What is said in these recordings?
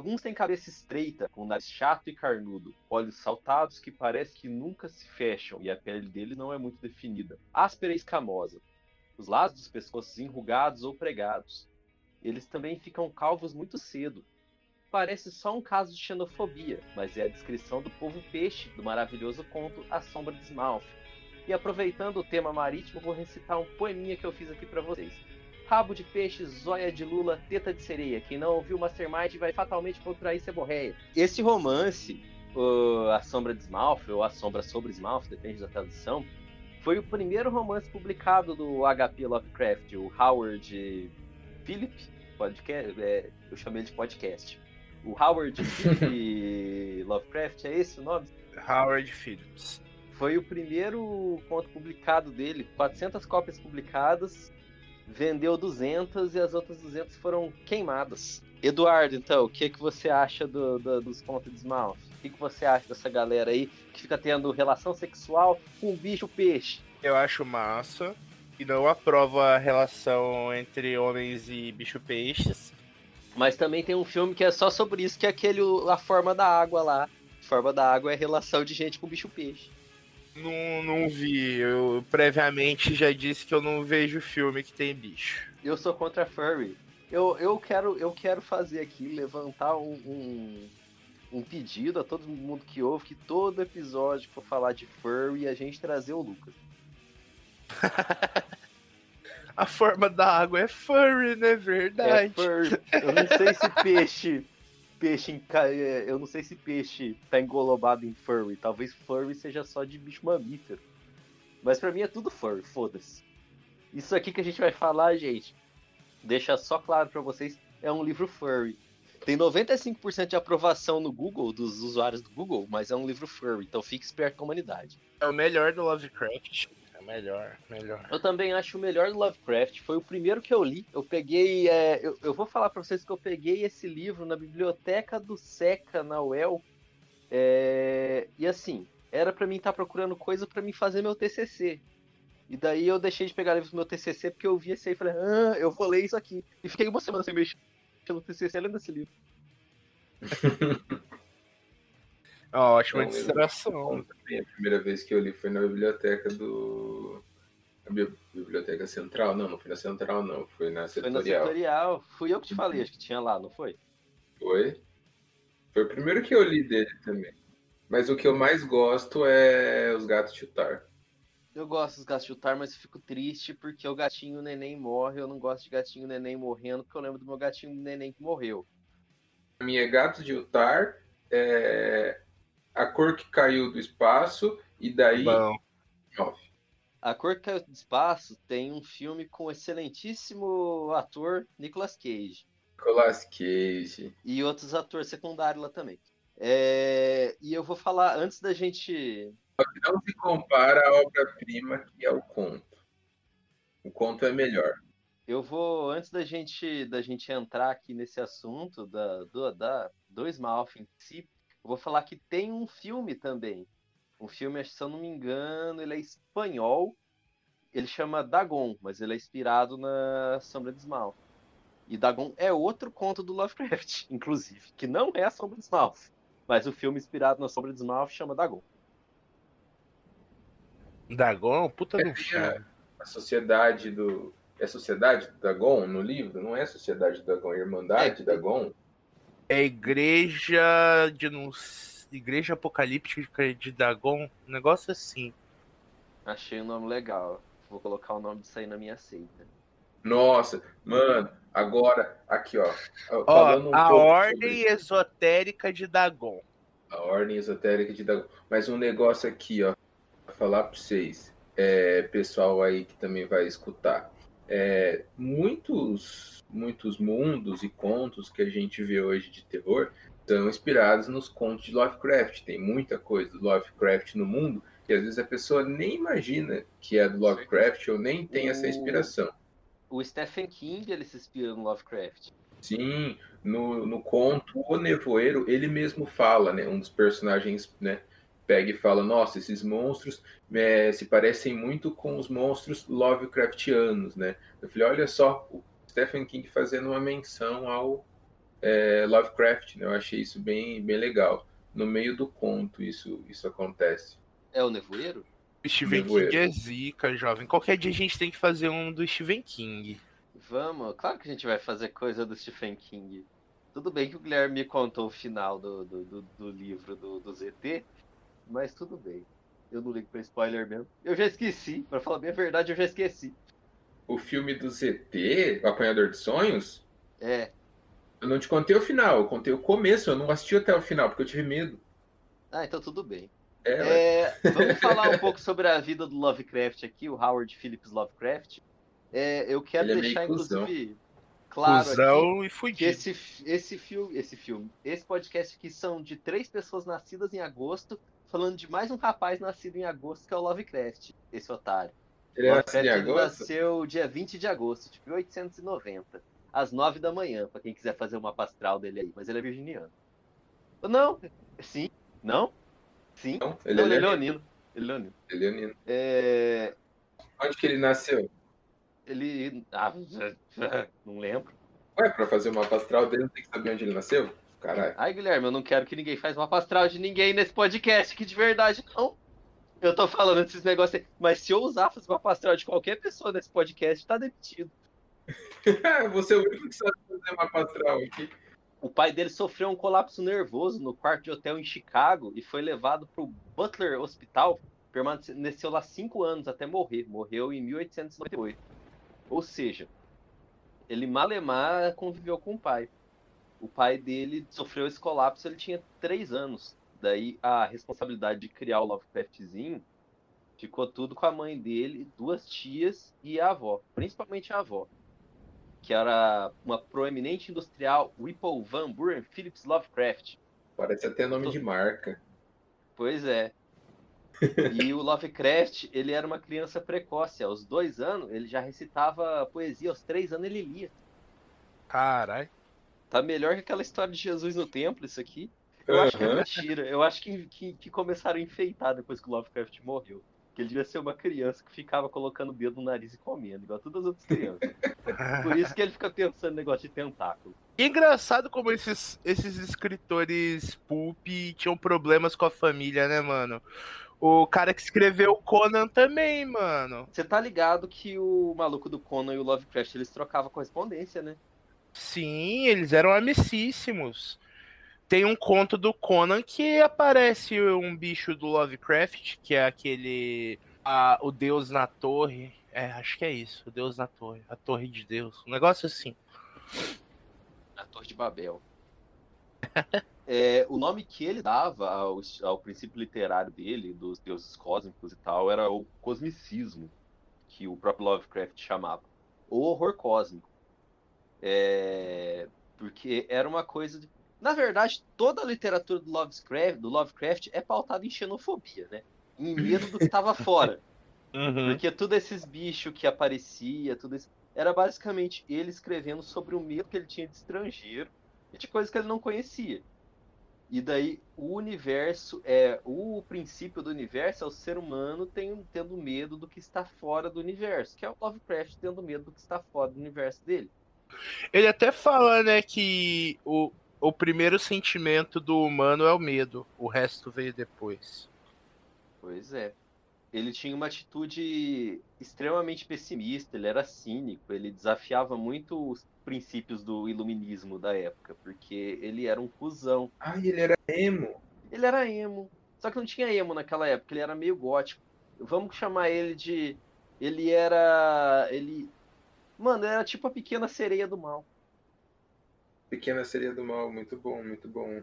Alguns têm cabeça estreita, com nariz chato e carnudo, olhos saltados que parece que nunca se fecham e a pele deles não é muito definida, áspera e escamosa. Os lados dos pescoços enrugados ou pregados. Eles também ficam calvos muito cedo. Parece só um caso de xenofobia, mas é a descrição do povo peixe do maravilhoso conto A Sombra de Smalf. E aproveitando o tema marítimo, vou recitar um poeminha que eu fiz aqui para vocês rabo de peixe, zóia de lula, teta de sereia. Quem não ouviu Mastermind vai fatalmente contrair seborreia. Esse romance, uh, A Sombra de Smalf, ou A Sombra sobre Smalf, depende da tradução, foi o primeiro romance publicado do HP Lovecraft, o Howard Philip, podcast, é, eu chamei de podcast. O Howard Philip Lovecraft, é esse o nome? Howard Phillips. Foi o primeiro conto publicado dele, 400 cópias publicadas, vendeu 200 e as outras 200 foram queimadas. Eduardo, então, o que, que você acha do, do, dos contos de Smalf? O que, que você acha dessa galera aí que fica tendo relação sexual com bicho peixe? Eu acho massa e não aprovo a relação entre homens e bicho peixes. Mas também tem um filme que é só sobre isso, que é aquele A Forma da Água lá. A Forma da Água é a relação de gente com bicho peixe. Não, não vi. Eu previamente já disse que eu não vejo filme que tem bicho. Eu sou contra furry. Eu, eu, quero, eu quero fazer aqui, levantar um, um, um pedido a todo mundo que ouve, que todo episódio que for falar de furry, a gente trazer o Lucas. a forma da água é furry, né? Verdade. É furry. Eu não sei se peixe peixe é, eu não sei se peixe tá engolobado em furry. Talvez furry seja só de bicho mamífero. Mas para mim é tudo furry, foda-se. Isso aqui que a gente vai falar, gente, deixa só claro para vocês, é um livro furry. Tem 95% de aprovação no Google, dos usuários do Google, mas é um livro furry, então fique esperto com a humanidade. É o melhor do Lovecraft melhor, melhor. Eu também acho o melhor do Lovecraft. Foi o primeiro que eu li. Eu peguei. É, eu, eu, vou falar para vocês que eu peguei esse livro na biblioteca do Seca, na UEL. É, e assim, era para mim estar tá procurando coisa para mim fazer meu TCC. E daí eu deixei de pegar livros do meu TCC porque eu vi esse aí e falei, ah, eu vou ler isso aqui. E fiquei uma semana sem mexer no TCC lendo esse livro. Ótima então, distração. A primeira vez que eu li foi na biblioteca do. A biblioteca central? Não, não foi na central, não. Foi na setorial. Foi na setorial. Fui eu que te falei, acho que tinha lá, não foi? Foi. Foi o primeiro que eu li dele também. Mas o que eu mais gosto é os gatos chutar. Eu gosto dos gatos chutar, mas fico triste porque o gatinho neném morre. Eu não gosto de gatinho neném morrendo, porque eu lembro do meu gatinho neném que morreu. A minha é gato de Utar, é Cor que Caiu do Espaço e daí. Bom. A Cor que Caiu do Espaço tem um filme com o excelentíssimo ator Nicolas Cage. Nicolas Cage. E outros atores secundários lá também. É... E eu vou falar, antes da gente. Não se compara à obra-prima que é o conto. O conto é melhor. Eu vou, antes da gente, da gente entrar aqui nesse assunto da, do, da, do Smalf em si, eu vou falar que tem um filme também. Um filme, se eu não me engano, ele é espanhol. Ele chama Dagon, mas ele é inspirado na Sombra de Smalf. E Dagon é outro conto do Lovecraft, inclusive, que não é a Sombra de Smalf. Mas o filme inspirado na Sombra de Smalf chama Dagon. Dagon, puta do é, A sociedade do. É a sociedade do Dagon no livro? Não é a sociedade do Dagon, é a Irmandade é, Dagon? É igreja de não igreja apocalíptica de Dagon, um negócio assim. Achei o um nome legal. Vou colocar o nome disso aí na minha seita. Nossa, mano, agora, aqui, ó. ó um a ordem sobre... esotérica de Dagon. A ordem esotérica de Dagon. Mas um negócio aqui, ó. Vou falar pra vocês, é, pessoal aí que também vai escutar. É, muitos, muitos mundos e contos que a gente vê hoje de terror são inspirados nos contos de Lovecraft. Tem muita coisa do Lovecraft no mundo que às vezes a pessoa nem imagina que é do Lovecraft ou nem tem essa inspiração. O Stephen King ele se inspira no Lovecraft. Sim, no, no conto O Nevoeiro ele mesmo fala, né? Um dos personagens, né? Pega e fala: Nossa, esses monstros é, se parecem muito com os monstros Lovecraftianos, né? Eu falei: Olha só, o Stephen King fazendo uma menção ao é, Lovecraft, né? Eu achei isso bem, bem legal. No meio do conto isso, isso acontece. É o Nevoeiro? Stephen Nevoeiro. King é zica, jovem. Qualquer dia a gente tem que fazer um do Stephen King. Vamos, claro que a gente vai fazer coisa do Stephen King. Tudo bem que o Guilherme me contou o final do, do, do, do livro do, do ZT, mas tudo bem. Eu não ligo pra spoiler mesmo. Eu já esqueci, para falar bem a verdade, eu já esqueci. O filme do ZT, O Apanhador de Sonhos? É. Eu não te contei o final, eu contei o começo, eu não assisti até o final, porque eu tive medo. Ah, então tudo bem. É, é, vamos falar um pouco sobre a vida do Lovecraft aqui, o Howard Phillips Lovecraft. É, eu quero Ele é deixar, é inclusive, claro aqui, que esse, esse, filme, esse filme, esse podcast aqui são de três pessoas nascidas em agosto, falando de mais um rapaz nascido em agosto, que é o Lovecraft, esse otário. Ele é Lovecraft ele nasceu dia 20 de agosto de 1890 às nove da manhã, para quem quiser fazer uma pastral dele aí. Mas ele é virginiano. Não, sim, não, sim. Não, ele, não, é, ele é leonino. Ele é leonino. Ele é leonino. É... Onde que ele nasceu? Ele. Ah, não lembro. Ué, pra fazer uma pastral dele, tem que saber onde ele nasceu? Caralho. Ai, Guilherme, eu não quero que ninguém faça uma pastral de ninguém nesse podcast, que de verdade não. Eu tô falando desses negócios aí. Mas se eu usar fazer uma pastral de qualquer pessoa nesse podcast, tá demitido. Você é o único que sabe fazer uma astral aqui. O pai dele sofreu um colapso nervoso no quarto de hotel em Chicago e foi levado para o Butler Hospital. Permaneceu lá cinco anos até morrer. Morreu em 1898. Ou seja, ele malemar conviveu com o pai. O pai dele sofreu esse colapso, ele tinha três anos. Daí a responsabilidade de criar o Lovecraftzinho ficou tudo com a mãe dele, duas tias e a avó, principalmente a avó que era uma proeminente industrial Whipple Van Buren Phillips Lovecraft. Parece até nome Tô... de marca. Pois é. e o Lovecraft, ele era uma criança precoce. Aos dois anos, ele já recitava poesia. Aos três anos, ele lia. Caralho. Tá melhor que aquela história de Jesus no templo, isso aqui. Eu uhum. acho que é mentira. Eu acho que, que, que começaram a enfeitar depois que o Lovecraft morreu que ele devia ser uma criança que ficava colocando o dedo no nariz e comendo, igual todas as outras crianças. Por isso que ele fica pensando no negócio de tentáculo. E engraçado como esses, esses escritores pulp tinham problemas com a família, né, mano? O cara que escreveu Conan também, mano. Você tá ligado que o maluco do Conan e o Lovecraft eles trocavam correspondência, né? Sim, eles eram amicíssimos. Tem um conto do Conan que aparece um bicho do Lovecraft, que é aquele. A, o Deus na Torre. É, acho que é isso. O Deus na Torre. A Torre de Deus. Um negócio assim. A Torre de Babel. é, o nome que ele dava ao, ao princípio literário dele, dos deuses cósmicos e tal, era o cosmicismo, que o próprio Lovecraft chamava. O horror cósmico. É, porque era uma coisa de na verdade, toda a literatura do Lovecraft, do Lovecraft é pautada em xenofobia, né? Em medo do que estava fora. Uhum. Porque todos esses bichos que aparecia, tudo isso, era basicamente ele escrevendo sobre o medo que ele tinha de estrangeiro e de coisas que ele não conhecia. E daí o universo é o princípio do universo é o ser humano tem, tendo medo do que está fora do universo, que é o Lovecraft tendo medo do que está fora do universo dele. Ele até fala, né, que o, o primeiro sentimento do humano é o medo, o resto veio depois. Pois é. Ele tinha uma atitude extremamente pessimista, ele era cínico, ele desafiava muito os princípios do iluminismo da época, porque ele era um cuzão. Ah, ele era emo. Ele era emo. Só que não tinha emo naquela época, ele era meio gótico. Vamos chamar ele de. Ele era. Ele Mano, era tipo a pequena sereia do mal. Pequena Sereia do Mal, muito bom, muito bom.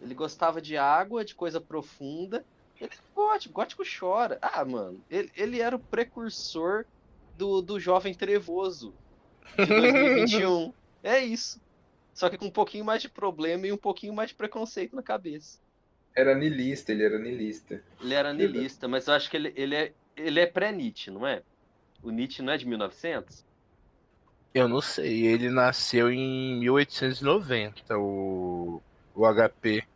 Ele gostava de água, de coisa profunda. Ele é gótico, gótico chora. Ah, mano, ele, ele era o precursor do, do jovem trevoso de 2021. é isso. Só que com um pouquinho mais de problema e um pouquinho mais de preconceito na cabeça. Era nilista, ele era nilista. Ele era nilista, mas eu acho que ele, ele é, ele é pré-Nietzsche, não é? O Nietzsche não é de 1900? Eu não sei, ele nasceu em 1890, o, o HP.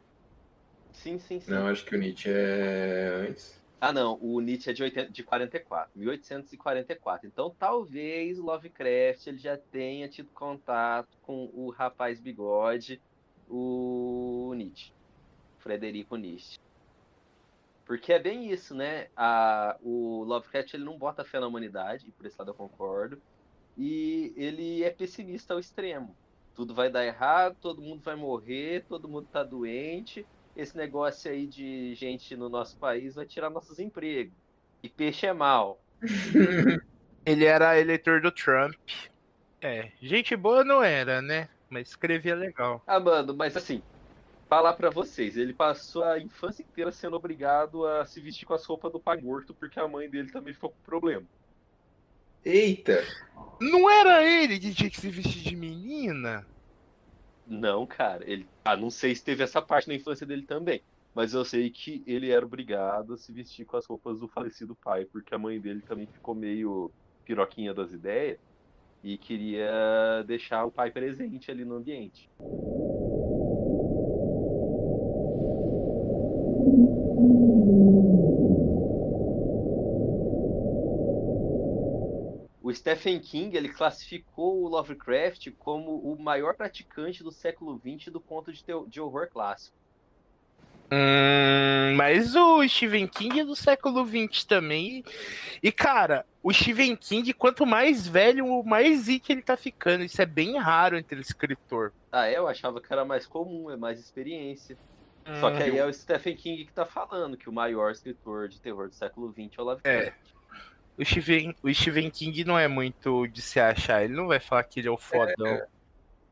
Sim, sim, sim. Não, acho que o Nietzsche é antes. Ah, não, o Nietzsche é de, 80, de 44, 1844. Então, talvez o Lovecraft ele já tenha tido contato com o rapaz bigode, o Nietzsche, Frederico Nietzsche. Porque é bem isso, né? A, o Lovecraft ele não bota fé na humanidade, e por esse lado eu concordo. E ele é pessimista ao extremo. Tudo vai dar errado, todo mundo vai morrer, todo mundo tá doente. Esse negócio aí de gente no nosso país vai tirar nossos empregos. E peixe é mal. Ele era eleitor do Trump. É, gente boa não era, né? Mas escrevia legal. Ah, mano, mas assim, falar pra vocês, ele passou a infância inteira sendo obrigado a se vestir com as roupas do pai morto porque a mãe dele também ficou com problema. Eita! Não era ele que tinha que se vestir de menina? Não, cara, ele. Ah, não sei se teve essa parte na infância dele também. Mas eu sei que ele era obrigado a se vestir com as roupas do falecido pai, porque a mãe dele também ficou meio piroquinha das ideias e queria deixar o pai presente ali no ambiente. O Stephen King ele classificou o Lovecraft como o maior praticante do século XX do conto de, de horror clássico. Hum, mas o Stephen King é do século XX também. E, cara, o Stephen King, quanto mais velho, mais zique ele tá ficando. Isso é bem raro entre escritor. Ah, é? Eu achava que era mais comum, é mais experiência. Só que aí é o Stephen King que tá falando que o maior escritor de terror do século XX é o Lovecraft. O Stephen, o Stephen King não é muito de se achar. Ele não vai falar que ele é o fodão.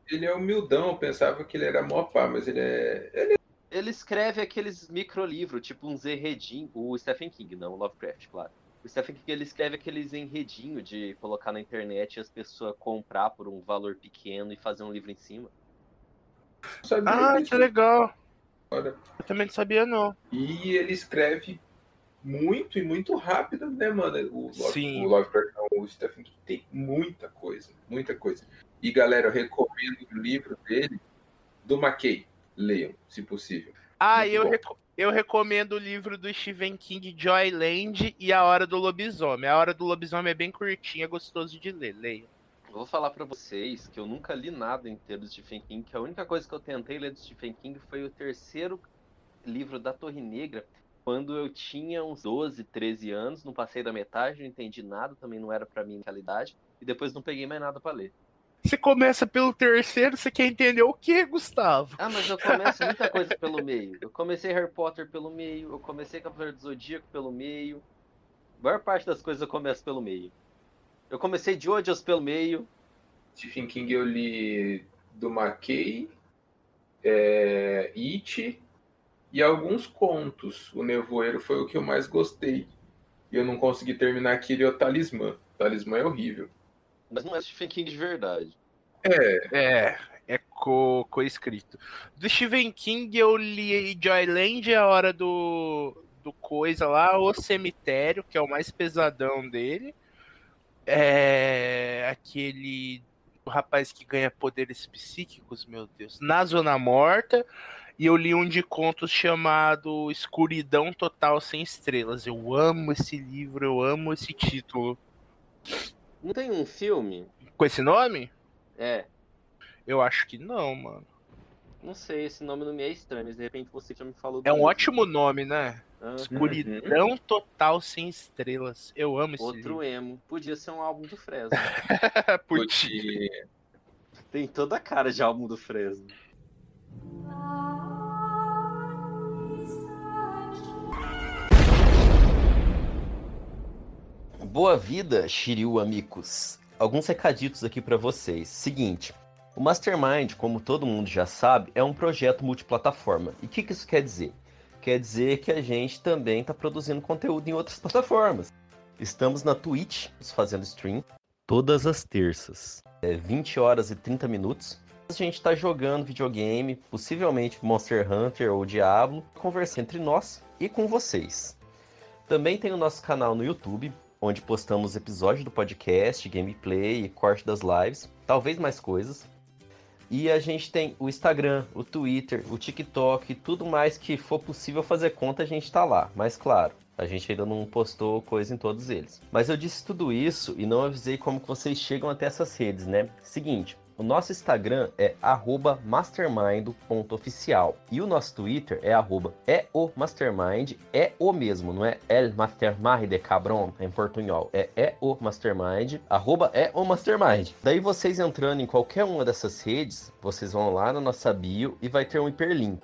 Ele é humildão, eu pensava que ele era mó pá, mas ele é. Ele Ele escreve aqueles microlivros, tipo uns enredinhos. O Stephen King, não o Lovecraft, claro. O Stephen King ele escreve aqueles enredinhos de colocar na internet e as pessoas comprar por um valor pequeno e fazer um livro em cima. Ah, que legal. agora. Eu também não sabia, não. E ele escreve muito e muito rápido, né, mano? O, Love- Sim. o Lovecraft, não, o Stephen King tem muita coisa, muita coisa. E galera, eu recomendo o livro dele, do McKay. Leiam, se possível. Ah, Muito eu, reco- eu recomendo o livro do Stephen King, Joyland e A Hora do Lobisomem. A Hora do Lobisomem é bem curtinha, é gostoso de ler. Leia. Eu vou falar pra vocês que eu nunca li nada inteiro do Stephen King, que a única coisa que eu tentei ler do Stephen King foi o terceiro livro da Torre Negra, quando eu tinha uns 12, 13 anos, não passei da metade, não entendi nada, também não era pra mim naquela idade, e depois não peguei mais nada pra ler. Você começa pelo terceiro, você quer entender o que, Gustavo? Ah, mas eu começo muita coisa pelo meio. Eu comecei Harry Potter pelo meio, eu comecei Cavaleiro do Zodíaco pelo meio. A maior parte das coisas eu começo pelo meio. Eu comecei Jojo's pelo meio. Stephen King eu li do McKay, é, It e alguns contos. O Nevoeiro foi o que eu mais gostei. E eu não consegui terminar aquele o Talismã. O Talismã é horrível. Mas não é Stephen King de verdade. É, É, é co- co-escrito. do Stephen King eu li Joyland, A Hora do, do Coisa lá, O Cemitério, que é o mais pesadão dele. É aquele o rapaz que ganha poderes psíquicos, meu Deus, Na Zona Morta. E eu li um de contos chamado Escuridão Total Sem Estrelas. Eu amo esse livro, eu amo esse título. Não tem um filme? Com esse nome? É. Eu acho que não, mano. Não sei, esse nome não me é estranho, mas de repente você já me falou do É um mesmo. ótimo nome, né? Ah, Escuridão Total Sem Estrelas. Eu amo esse outro emo. Podia ser um álbum do Fresno. livro. Podia. Podia. tem toda a cara de álbum do Fresno. Boa vida, Shiryu amigos. alguns recaditos aqui para vocês. Seguinte, o Mastermind, como todo mundo já sabe, é um projeto multiplataforma. E o que, que isso quer dizer? Quer dizer que a gente também está produzindo conteúdo em outras plataformas. Estamos na Twitch, fazendo stream, todas as terças. É 20 horas e 30 minutos. A gente está jogando videogame, possivelmente Monster Hunter ou Diablo, conversando entre nós e com vocês. Também tem o nosso canal no YouTube, onde postamos episódios do podcast, gameplay corte das lives, talvez mais coisas. E a gente tem o Instagram, o Twitter, o TikTok, tudo mais que for possível fazer conta, a gente está lá. Mas claro, a gente ainda não postou coisa em todos eles. Mas eu disse tudo isso e não avisei como que vocês chegam até essas redes, né? Seguinte, o nosso Instagram é mastermind.oficial. E o nosso Twitter é arroba é o é o mesmo, não é el mastermind de cabron em portunhol. É é o é. Daí vocês entrando em qualquer uma dessas redes, vocês vão lá na nossa bio e vai ter um hiperlink.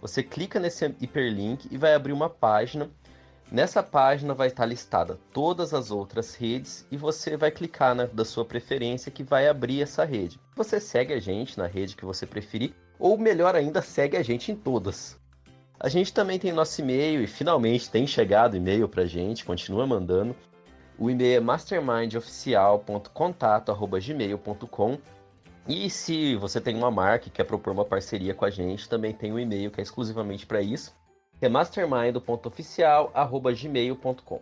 Você clica nesse hiperlink e vai abrir uma página Nessa página vai estar listada todas as outras redes e você vai clicar na da sua preferência que vai abrir essa rede. Você segue a gente na rede que você preferir, ou melhor ainda, segue a gente em todas. A gente também tem nosso e-mail e finalmente tem chegado e-mail pra gente, continua mandando. O e-mail é mastermindoficial.contato@gmail.com. E se você tem uma marca e quer propor uma parceria com a gente, também tem um e-mail que é exclusivamente para isso que é mastermind.oficial.gmail.com.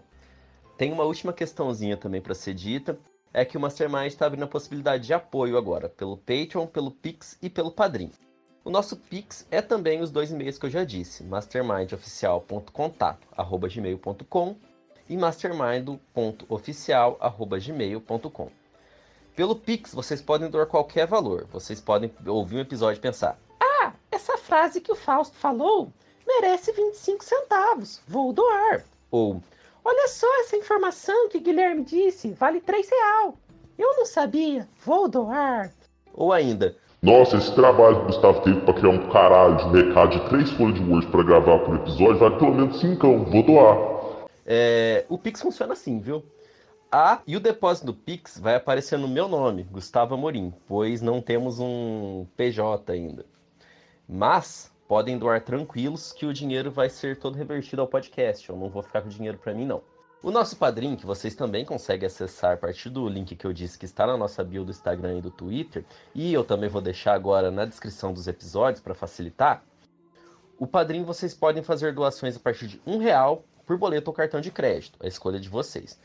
Tem uma última questãozinha também para ser dita, é que o Mastermind está abrindo a possibilidade de apoio agora, pelo Patreon, pelo Pix e pelo Padrim. O nosso Pix é também os dois e-mails que eu já disse, mastermindoficial.contato.gmail.com e mastermind.oficial.gmail.com. Pelo Pix, vocês podem doar qualquer valor. Vocês podem ouvir um episódio e pensar: Ah, essa frase que o Fausto falou merece 25 centavos, vou doar. Ou, olha só essa informação que Guilherme disse, vale 3 real. Eu não sabia, vou doar. Ou ainda, nossa, esse trabalho que o Gustavo teve pra criar um caralho de um recado de três folhas de Word pra gravar por episódio vale pelo menos 5, vou doar. É, o Pix funciona assim, viu? Ah, e o depósito do Pix vai aparecer no meu nome, Gustavo Amorim, pois não temos um PJ ainda. Mas podem doar tranquilos que o dinheiro vai ser todo revertido ao podcast. Eu não vou ficar com dinheiro para mim, não. O nosso padrinho, que vocês também conseguem acessar a partir do link que eu disse que está na nossa bio do Instagram e do Twitter, e eu também vou deixar agora na descrição dos episódios para facilitar. O padrinho vocês podem fazer doações a partir de um real por boleto ou cartão de crédito, a escolha de vocês.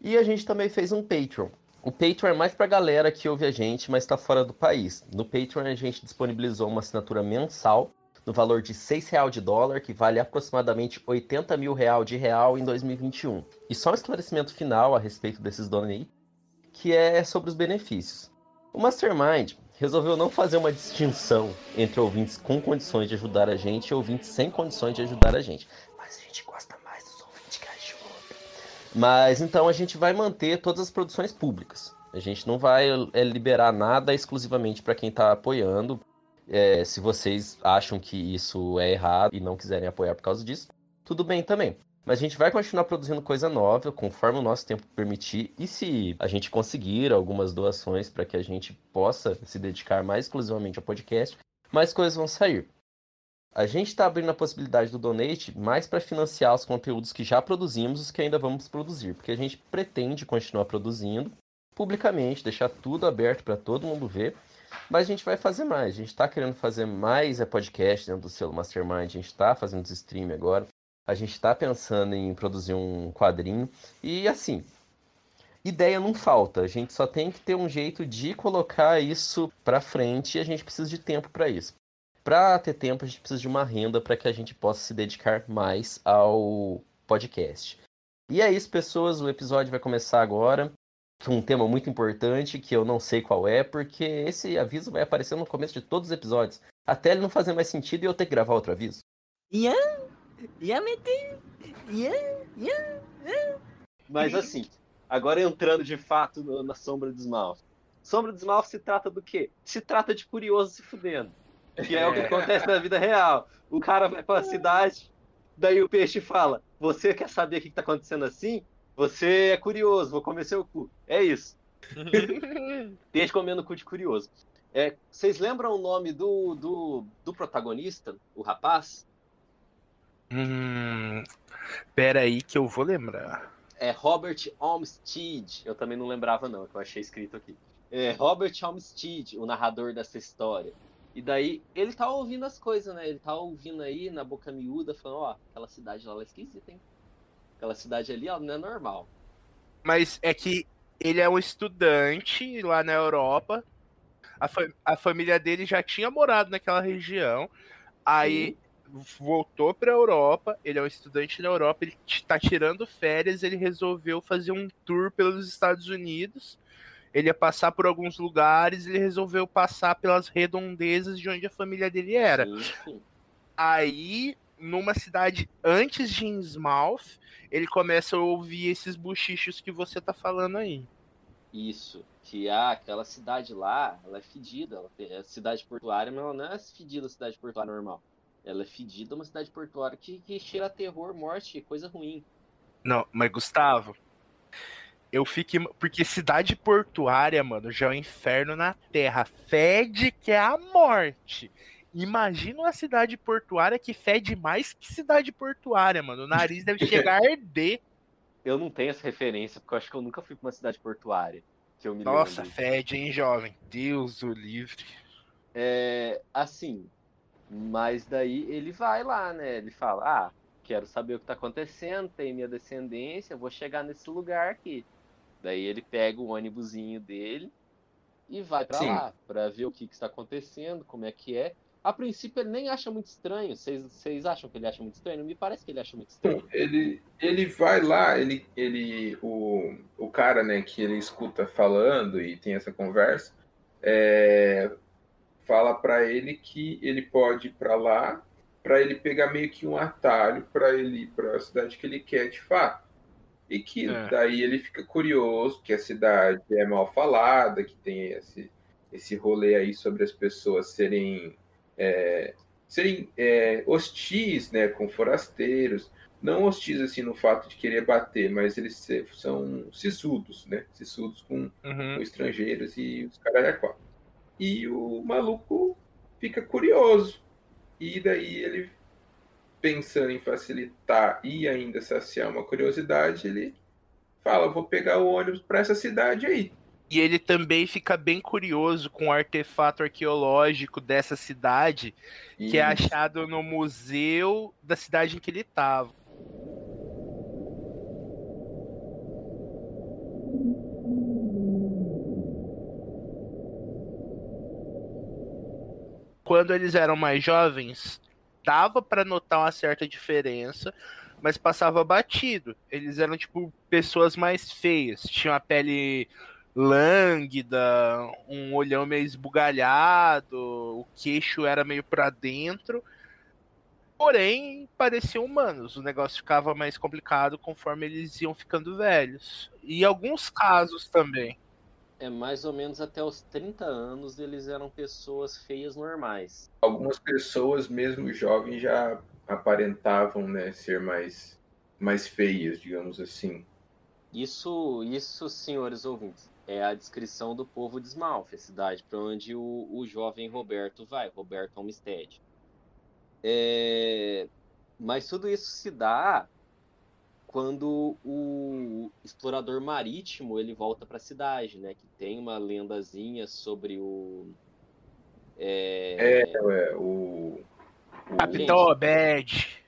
E a gente também fez um Patreon. O Patreon é mais para galera que ouve a gente, mas está fora do país. No Patreon a gente disponibilizou uma assinatura mensal no valor de R$ real de dólar, que vale aproximadamente 80 mil real de real em 2021. E só um esclarecimento final a respeito desses donate, que é sobre os benefícios. O Mastermind resolveu não fazer uma distinção entre ouvintes com condições de ajudar a gente e ouvintes sem condições de ajudar a gente. Mas a gente gosta mais dos ouvintes que ajudam. Mas então a gente vai manter todas as produções públicas. A gente não vai é, liberar nada exclusivamente para quem está apoiando, é, se vocês acham que isso é errado e não quiserem apoiar por causa disso, tudo bem também. Mas a gente vai continuar produzindo coisa nova, conforme o nosso tempo permitir. E se a gente conseguir algumas doações para que a gente possa se dedicar mais exclusivamente ao podcast, mais coisas vão sair. A gente está abrindo a possibilidade do donate mais para financiar os conteúdos que já produzimos os que ainda vamos produzir, porque a gente pretende continuar produzindo publicamente, deixar tudo aberto para todo mundo ver mas a gente vai fazer mais. A gente está querendo fazer mais é podcast dentro do selo Mastermind. A gente está fazendo stream agora. A gente está pensando em produzir um quadrinho. E assim, ideia não falta. A gente só tem que ter um jeito de colocar isso para frente e a gente precisa de tempo para isso. Para ter tempo, a gente precisa de uma renda para que a gente possa se dedicar mais ao podcast. E é isso, pessoas. O episódio vai começar agora um tema muito importante que eu não sei qual é, porque esse aviso vai aparecer no começo de todos os episódios. Até ele não fazer mais sentido e eu ter que gravar outro aviso. Ian, Ian, Ian, Ian, Mas assim, agora entrando de fato na Sombra dos Maus. Sombra dos Maus se trata do quê? Se trata de curioso se fudendo. Que é, é o que acontece na vida real. O cara vai pra cidade, daí o peixe fala: Você quer saber o que tá acontecendo assim? Você é curioso, vou comer seu cu. É isso. Peixe comendo cu de curioso. É, vocês lembram o nome do, do, do protagonista, o rapaz? hum, pera aí que eu vou lembrar. É Robert Olmsted. Eu também não lembrava, não, que eu achei escrito aqui. É Robert Olmsted, o narrador dessa história. E daí, ele tá ouvindo as coisas, né? Ele tá ouvindo aí na boca miúda, falando, ó, aquela cidade lá é esquisita, hein? Aquela cidade ali, ó, não é normal. Mas é que ele é um estudante lá na Europa. A, fa- a família dele já tinha morado naquela região. Aí voltou pra Europa. Ele é um estudante na Europa. Ele tá tirando férias. Ele resolveu fazer um tour pelos Estados Unidos. Ele ia passar por alguns lugares. Ele resolveu passar pelas redondezas de onde a família dele era. Sim, sim. Aí, numa cidade antes de Innsmouth, ele começa a ouvir esses buchichos que você tá falando aí. Isso. Que ah, aquela cidade lá, ela é fedida. Ela tem- é cidade portuária, mas ela não é fedida cidade portuária normal. Ela é fedida, uma cidade portuária que, que cheira a terror, morte, coisa ruim. Não, mas Gustavo, eu fiquei. Porque cidade portuária, mano, já é um inferno na terra. Fede que é a morte. Imagina uma cidade portuária que fede mais que cidade portuária, mano. O nariz deve chegar a arder. Eu não tenho essa referência, porque eu acho que eu nunca fui pra uma cidade portuária. Que eu me Nossa, lembro. fede, hein, jovem? Deus o livre. É, assim, mas daí ele vai lá, né? Ele fala: Ah, quero saber o que tá acontecendo, tem minha descendência, vou chegar nesse lugar aqui. Daí ele pega o ônibusinho dele e vai pra Sim. lá, pra ver o que, que está acontecendo, como é que é. A princípio ele nem acha muito estranho. Vocês vocês acham que ele acha muito estranho? Não me parece que ele acha muito estranho. Ele, ele vai lá, ele, ele o, o cara né, que ele escuta falando e tem essa conversa, é, fala pra ele que ele pode ir pra lá pra ele pegar meio que um atalho pra ele ir pra cidade que ele quer de fato. E que É. daí ele fica curioso que a cidade é mal falada, que tem esse, esse rolê aí sobre as pessoas serem, é, serem é, hostis né, com forasteiros não hostis assim no fato de querer bater, mas eles se- são sisudos, né? Sisudos com, Uhum. com estrangeiros e os caras é quatro. E o maluco fica curioso. E daí ele, pensando em facilitar e ainda saciar uma curiosidade, ele fala: vou pegar o ônibus para essa cidade aí. E ele também fica bem curioso com o artefato arqueológico dessa cidade, que é achado no museu da cidade em que ele estava. Quando eles eram mais jovens, dava pra notar uma certa diferença, mas passava batido. Eles eram tipo pessoas mais feias, tinham a pele lânguida, um olhão meio esbugalhado, o queixo era meio pra dentro. Porém, pareciam humanos. O negócio ficava mais complicado conforme eles iam ficando velhos. E alguns casos também. É mais ou menos até os 30 anos eles eram pessoas feias normais. algumas pessoas, mesmo jovens, já aparentavam né, ser mais, mais feias, digamos assim. Isso, isso, senhores ouvintes, é a descrição do povo de Smalf, a cidade para onde o, o jovem Roberto vai, Roberto Olmsted. É, mas tudo isso se dá quando o explorador marítimo ele volta para a cidade, né? Que tem uma lendazinha sobre o é, É, o, o Capitão Obed.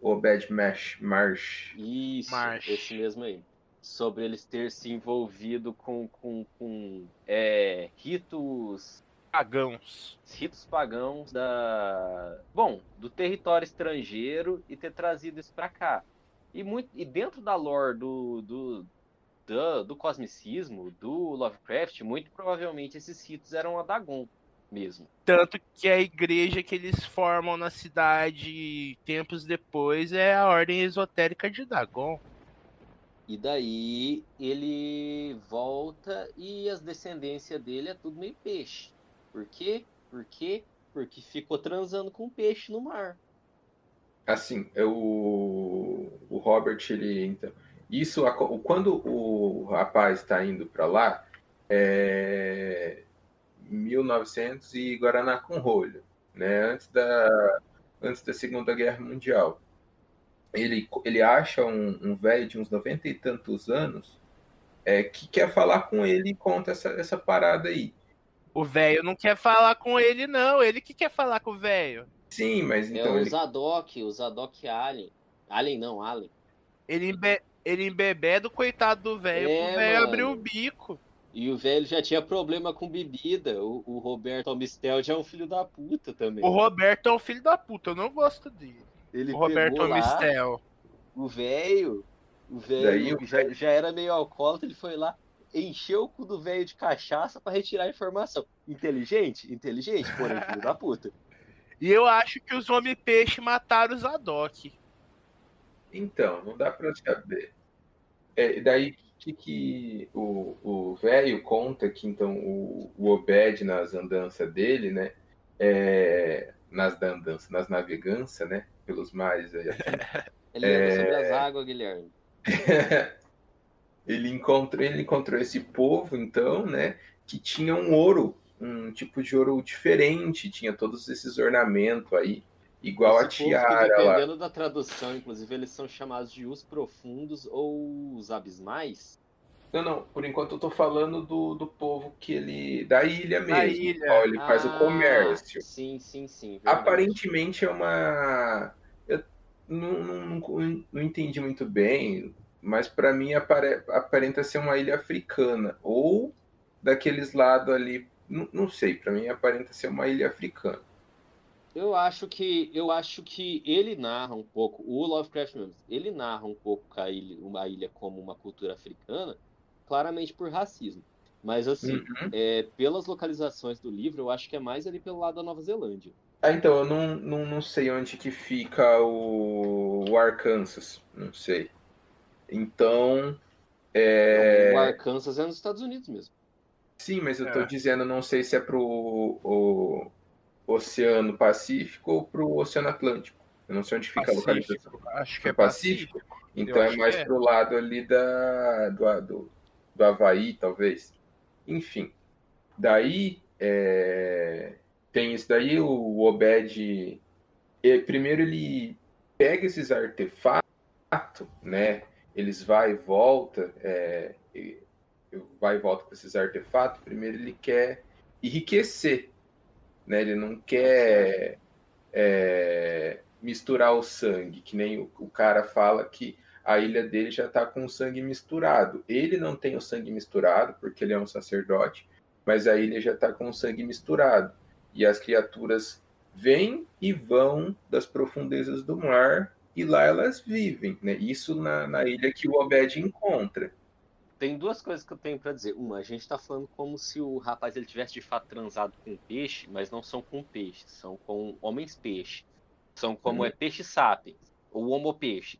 Obed Marsh, Marsh. Isso, March. esse mesmo aí. Sobre eles ter se envolvido com, com, com é, ritos Pagãos. ritos pagãos da bom do território estrangeiro e ter trazido isso pra cá e muito e dentro da lore do do, do, do cosmicismo do Lovecraft muito provavelmente esses ritos eram a Dagon mesmo Tanto que a igreja que eles formam na cidade tempos depois é a Ordem Esotérica de Dagon. E daí ele volta e as descendências dele é tudo meio peixe por quê por quê porque ficou transando com peixe no mar Assim, é o, Robert, ele então. Isso, quando o rapaz está indo para lá, é, 1900 e Guaraná com rolho, né? Antes da antes da Segunda Guerra Mundial. Ele, ele acha um, um velho de uns 90 e tantos anos é, que quer falar com ele e conta essa, essa parada aí. O velho não quer falar com ele, não. Ele que quer falar com o velho. Sim, mas É então o ele Zadok, o Zadok Alien. Alien não, Alien. Ele, embe... ele embebeda o coitado do velho É, pro velho abrir o bico. E o velho já tinha problema com bebida. O, o Roberto Mistel já é um filho da puta também. O Roberto é um filho da puta, eu não gosto dele. Ele O Roberto pegou lá, Mistel. o velho, o velho já, já era meio alcoólatra, ele foi lá, encheu o cu do velho de cachaça pra retirar a informação. Inteligente? Inteligente, porém filho da puta. E eu acho que os homem-peixe mataram o Zadok. Então, não dá pra saber. É, daí que, que o o velho conta que então o, o Obed nas andanças dele, né? é, nas andanças, nas naveganças, né? Pelos mares aí. Ele É. sobre as águas, Guilherme. ele encontrou, ele encontrou esse povo, então, né? Que tinha um ouro, um tipo de ouro diferente, tinha todos esses ornamentos aí, igual a Esse que, tiara lá. dependendo da tradução, inclusive, eles são chamados de os profundos ou os abismais. Não, não, por enquanto eu tô falando do, do povo que ele. da ilha mesmo. Da ilha. qual ele faz o Ah, comércio. Sim, sim, sim. verdade. Aparentemente é uma. Eu não, não, não, entendi muito bem, mas para mim apare- aparenta ser uma ilha africana. Ou daqueles lados ali. Não, não sei, para mim aparenta ser uma ilha africana. Eu acho que eu acho que ele narra um pouco, o Lovecraft mesmo, ele narra um pouco a ilha, uma ilha como uma cultura africana, claramente por racismo. Mas assim, Uhum. é, pelas localizações do livro, eu acho que é mais ali pelo lado da Nova Zelândia. Ah, então, eu não, não, não sei onde que fica o, o Arkansas. Não sei. Então. É... O Arkansas é nos Estados Unidos mesmo. Sim, mas eu tô É. dizendo, não sei se é pro o Oceano Pacífico ou pro Oceano Atlântico. Eu não sei onde fica a localização. Pacífico. Acho que é Pacífico? Pacífico. Então Eu é mais é. pro lado ali da, do, do, do Havaí, talvez. Enfim. Daí é, tem isso daí, o Obed. eh, primeiro ele pega esses artefatos, né? Eles vai e volta, é, vai e volta com esses artefatos. Primeiro ele quer enriquecer, né? Ele não quer é, misturar o sangue, que nem o, o cara fala que a ilha dele já está com o sangue misturado. Ele não tem o sangue misturado, porque ele é um sacerdote, mas a ilha já está com o sangue misturado. E as criaturas vêm e vão das profundezas do mar, e lá elas vivem. Né? Isso na, na ilha que o Obed encontra. Tem duas coisas que eu tenho pra dizer. Uma, a gente tá falando como se o rapaz ele tivesse de fato transado com peixe, mas não são com peixe, são com homens peixe. São como Hum. é peixe sapiens, ou homo peixe.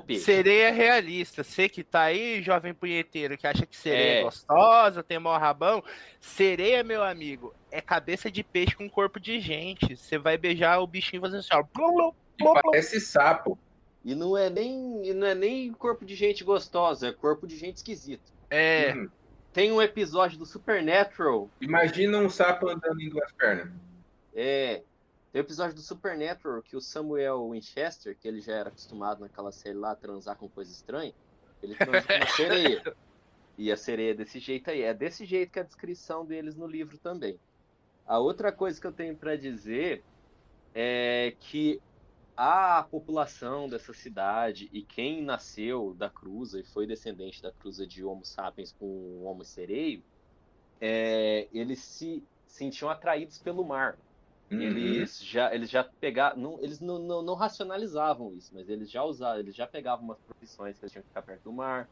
Peixe. Sereia realista. Você que tá aí, jovem punheteiro, que acha que sereia é É. gostosa, tem maior rabão. Sereia, meu amigo, é cabeça de peixe com corpo de gente. Você vai beijar o bichinho fazendo assim, ó. E plum, plum. parece sapo. E não é nem não é nem corpo de gente gostosa, é corpo de gente esquisito. É, Uhum. Tem um episódio do Supernatural, Imagina um sapo andando em duas pernas. é, tem um episódio do Supernatural que o Samuel Winchester, que ele já era acostumado naquela série lá a transar com coisa estranha, ele transa com uma sereia. E a sereia é desse jeito aí, é desse jeito que é a descrição deles no livro também. A outra coisa que eu tenho pra dizer é que a população dessa cidade e quem nasceu da cruza e foi descendente da cruza de Homo sapiens com o Homo sereio, é, eles se sentiam atraídos pelo mar. Uhum. Eles já, eles já pegavam, não, eles não, não, não racionalizavam isso, mas eles já usavam, eles já pegavam umas profissões que eles tinham que ficar perto do mar,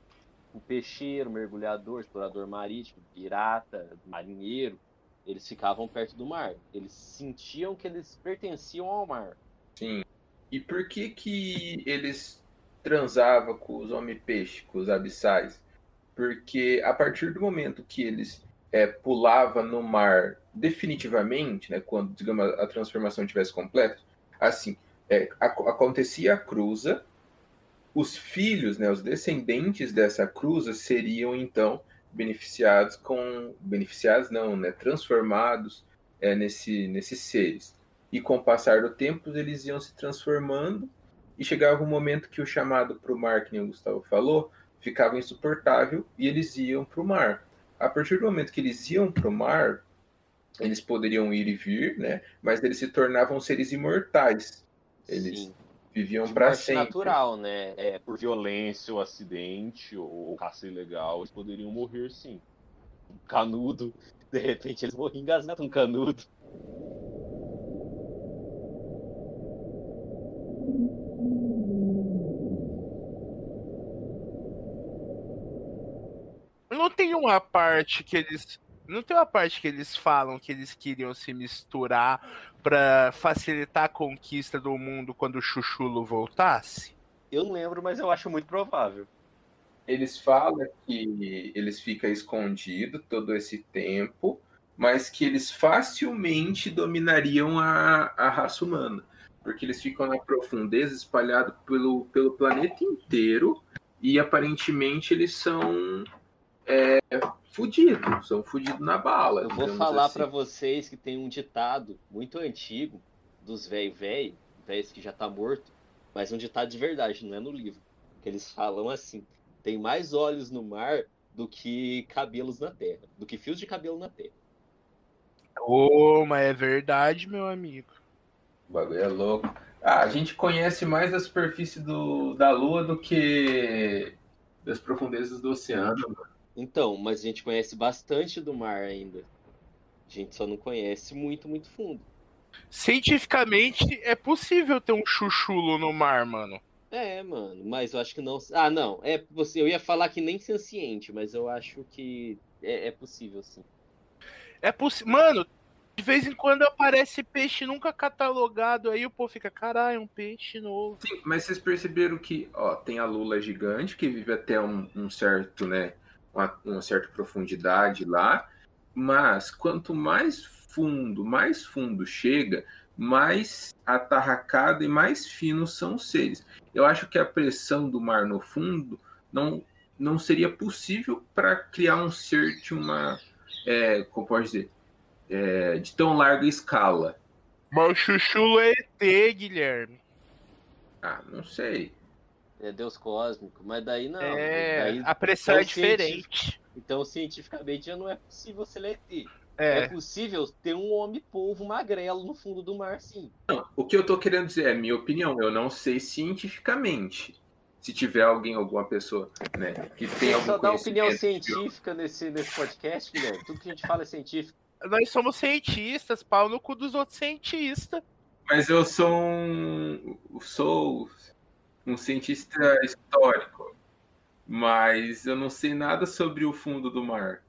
o peixeiro, mergulhador, explorador marítimo, pirata, marinheiro, eles ficavam perto do mar. Eles sentiam que eles pertenciam ao mar. Sim. E por que que eles transavam com os homem-peixe, com os abissais? Porque a partir do momento que eles é, pulavam no mar definitivamente, né, quando digamos, a transformação tivesse completa, assim, é, ac- acontecia a cruza, os filhos, né, os descendentes dessa cruza seriam então beneficiados com. Beneficiados não, né? Transformados é, nesse, nesses seres. E com o passar do tempo, eles iam se transformando e chegava um momento que o chamado para o mar, que nem o Gustavo falou, ficava insuportável e eles iam para o mar. A partir do momento que eles iam para o mar, eles poderiam ir e vir, né? Mas eles se tornavam seres imortais. Eles Sim. viviam para sempre. natural, né? É, Por violência ou acidente ou caça ilegal, eles poderiam morrer sim. canudo. De repente eles morriam engasgados um canudo. Não tem uma parte que eles. Não tem uma parte que eles falam que eles queriam se misturar pra facilitar a conquista do mundo quando o Chuchulo voltasse? Eu não lembro, mas eu acho muito provável. Eles falam que eles ficam escondidos todo esse tempo, mas que eles facilmente dominariam a, a raça humana. Porque eles ficam na profundeza, espalhados pelo, pelo planeta inteiro, e aparentemente eles são é, fudidos, são fudidos na bala. Eu vou falar assim. pra vocês que tem um ditado muito antigo dos velho velho, velhos que já tá morto, mas um ditado de verdade, não é no livro. Que eles falam assim: tem mais olhos no mar do que cabelos na terra, do que fios de cabelo na terra. Ô, mas é verdade, meu amigo. O bagulho é louco. Ah, a gente conhece mais a superfície do, da Lua do que das profundezas do oceano. Então, mas a gente conhece bastante do mar ainda. A gente só não conhece muito, muito fundo. Cientificamente, é possível ter um chuchulo no mar, mano. É, mano, mas eu acho que não. Ah, não. É você. Eu ia falar que nem senciente, mas eu acho que é, é possível, sim. É possível. Mano, de vez em quando aparece peixe nunca catalogado, aí o povo fica, caralho, um peixe novo. Sim, mas vocês perceberam que, ó, tem a lula gigante que vive até um, um certo, né, uma, uma certa profundidade lá, mas quanto mais fundo, mais fundo chega, mais atarracado e mais finos são os seres. Eu acho que a pressão do mar no fundo não, não seria possível para criar um ser de uma, é, como pode dizer, é, de tão larga escala. Mas o chuchulo é ET, Guilherme. Ah, não sei. É Deus cósmico, mas daí não. é, daí, a pressão é então, diferente. então, cientificamente, já não é possível ser ET. É. É. possível ter um homem-polvo magrelo no fundo do mar, sim. Não, o que eu tô querendo dizer é minha opinião. Eu não sei cientificamente. Se tiver alguém, alguma pessoa, né, que tem Você algum só dá opinião científica nesse, nesse podcast, Guilherme. Tudo que a gente fala é científico. Nós somos cientistas, pau no cu dos outros cientistas. Mas eu sou um, sou um cientista histórico, mas eu não sei nada sobre o fundo do mar.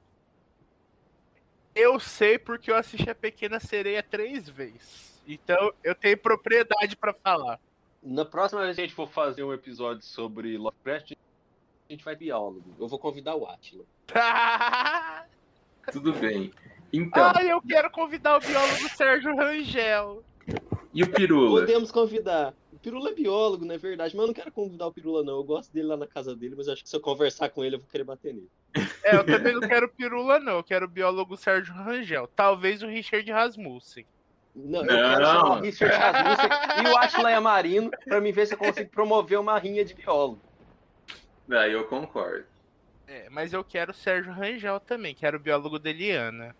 Eu sei porque eu assisti a Pequena Sereia três vezes. Então eu tenho propriedade pra falar. Na próxima vez que a gente for fazer um episódio sobre Lovecraft, a gente vai biólogo. Eu vou convidar o Atila. Tudo bem. Então, Ai, eu quero convidar o biólogo Sérgio Rangel. e o Pirula? Podemos convidar. O Pirula é biólogo, não é verdade? Mas eu não quero convidar o Pirula, não. Eu gosto dele lá na casa dele, mas eu acho que se eu conversar com ele, eu vou querer bater nele. É, eu também não quero pirula, não. Eu quero o biólogo Sérgio Rangel. Talvez o Richard Rasmussen. Não, eu Não. quero chamar o Richard Rasmussen e o Atila Yamarino pra mim ver se eu consigo promover uma rinha de biólogo. Daí eu concordo. É, mas eu quero o Sérgio Rangel também, que era o biólogo da Eliana.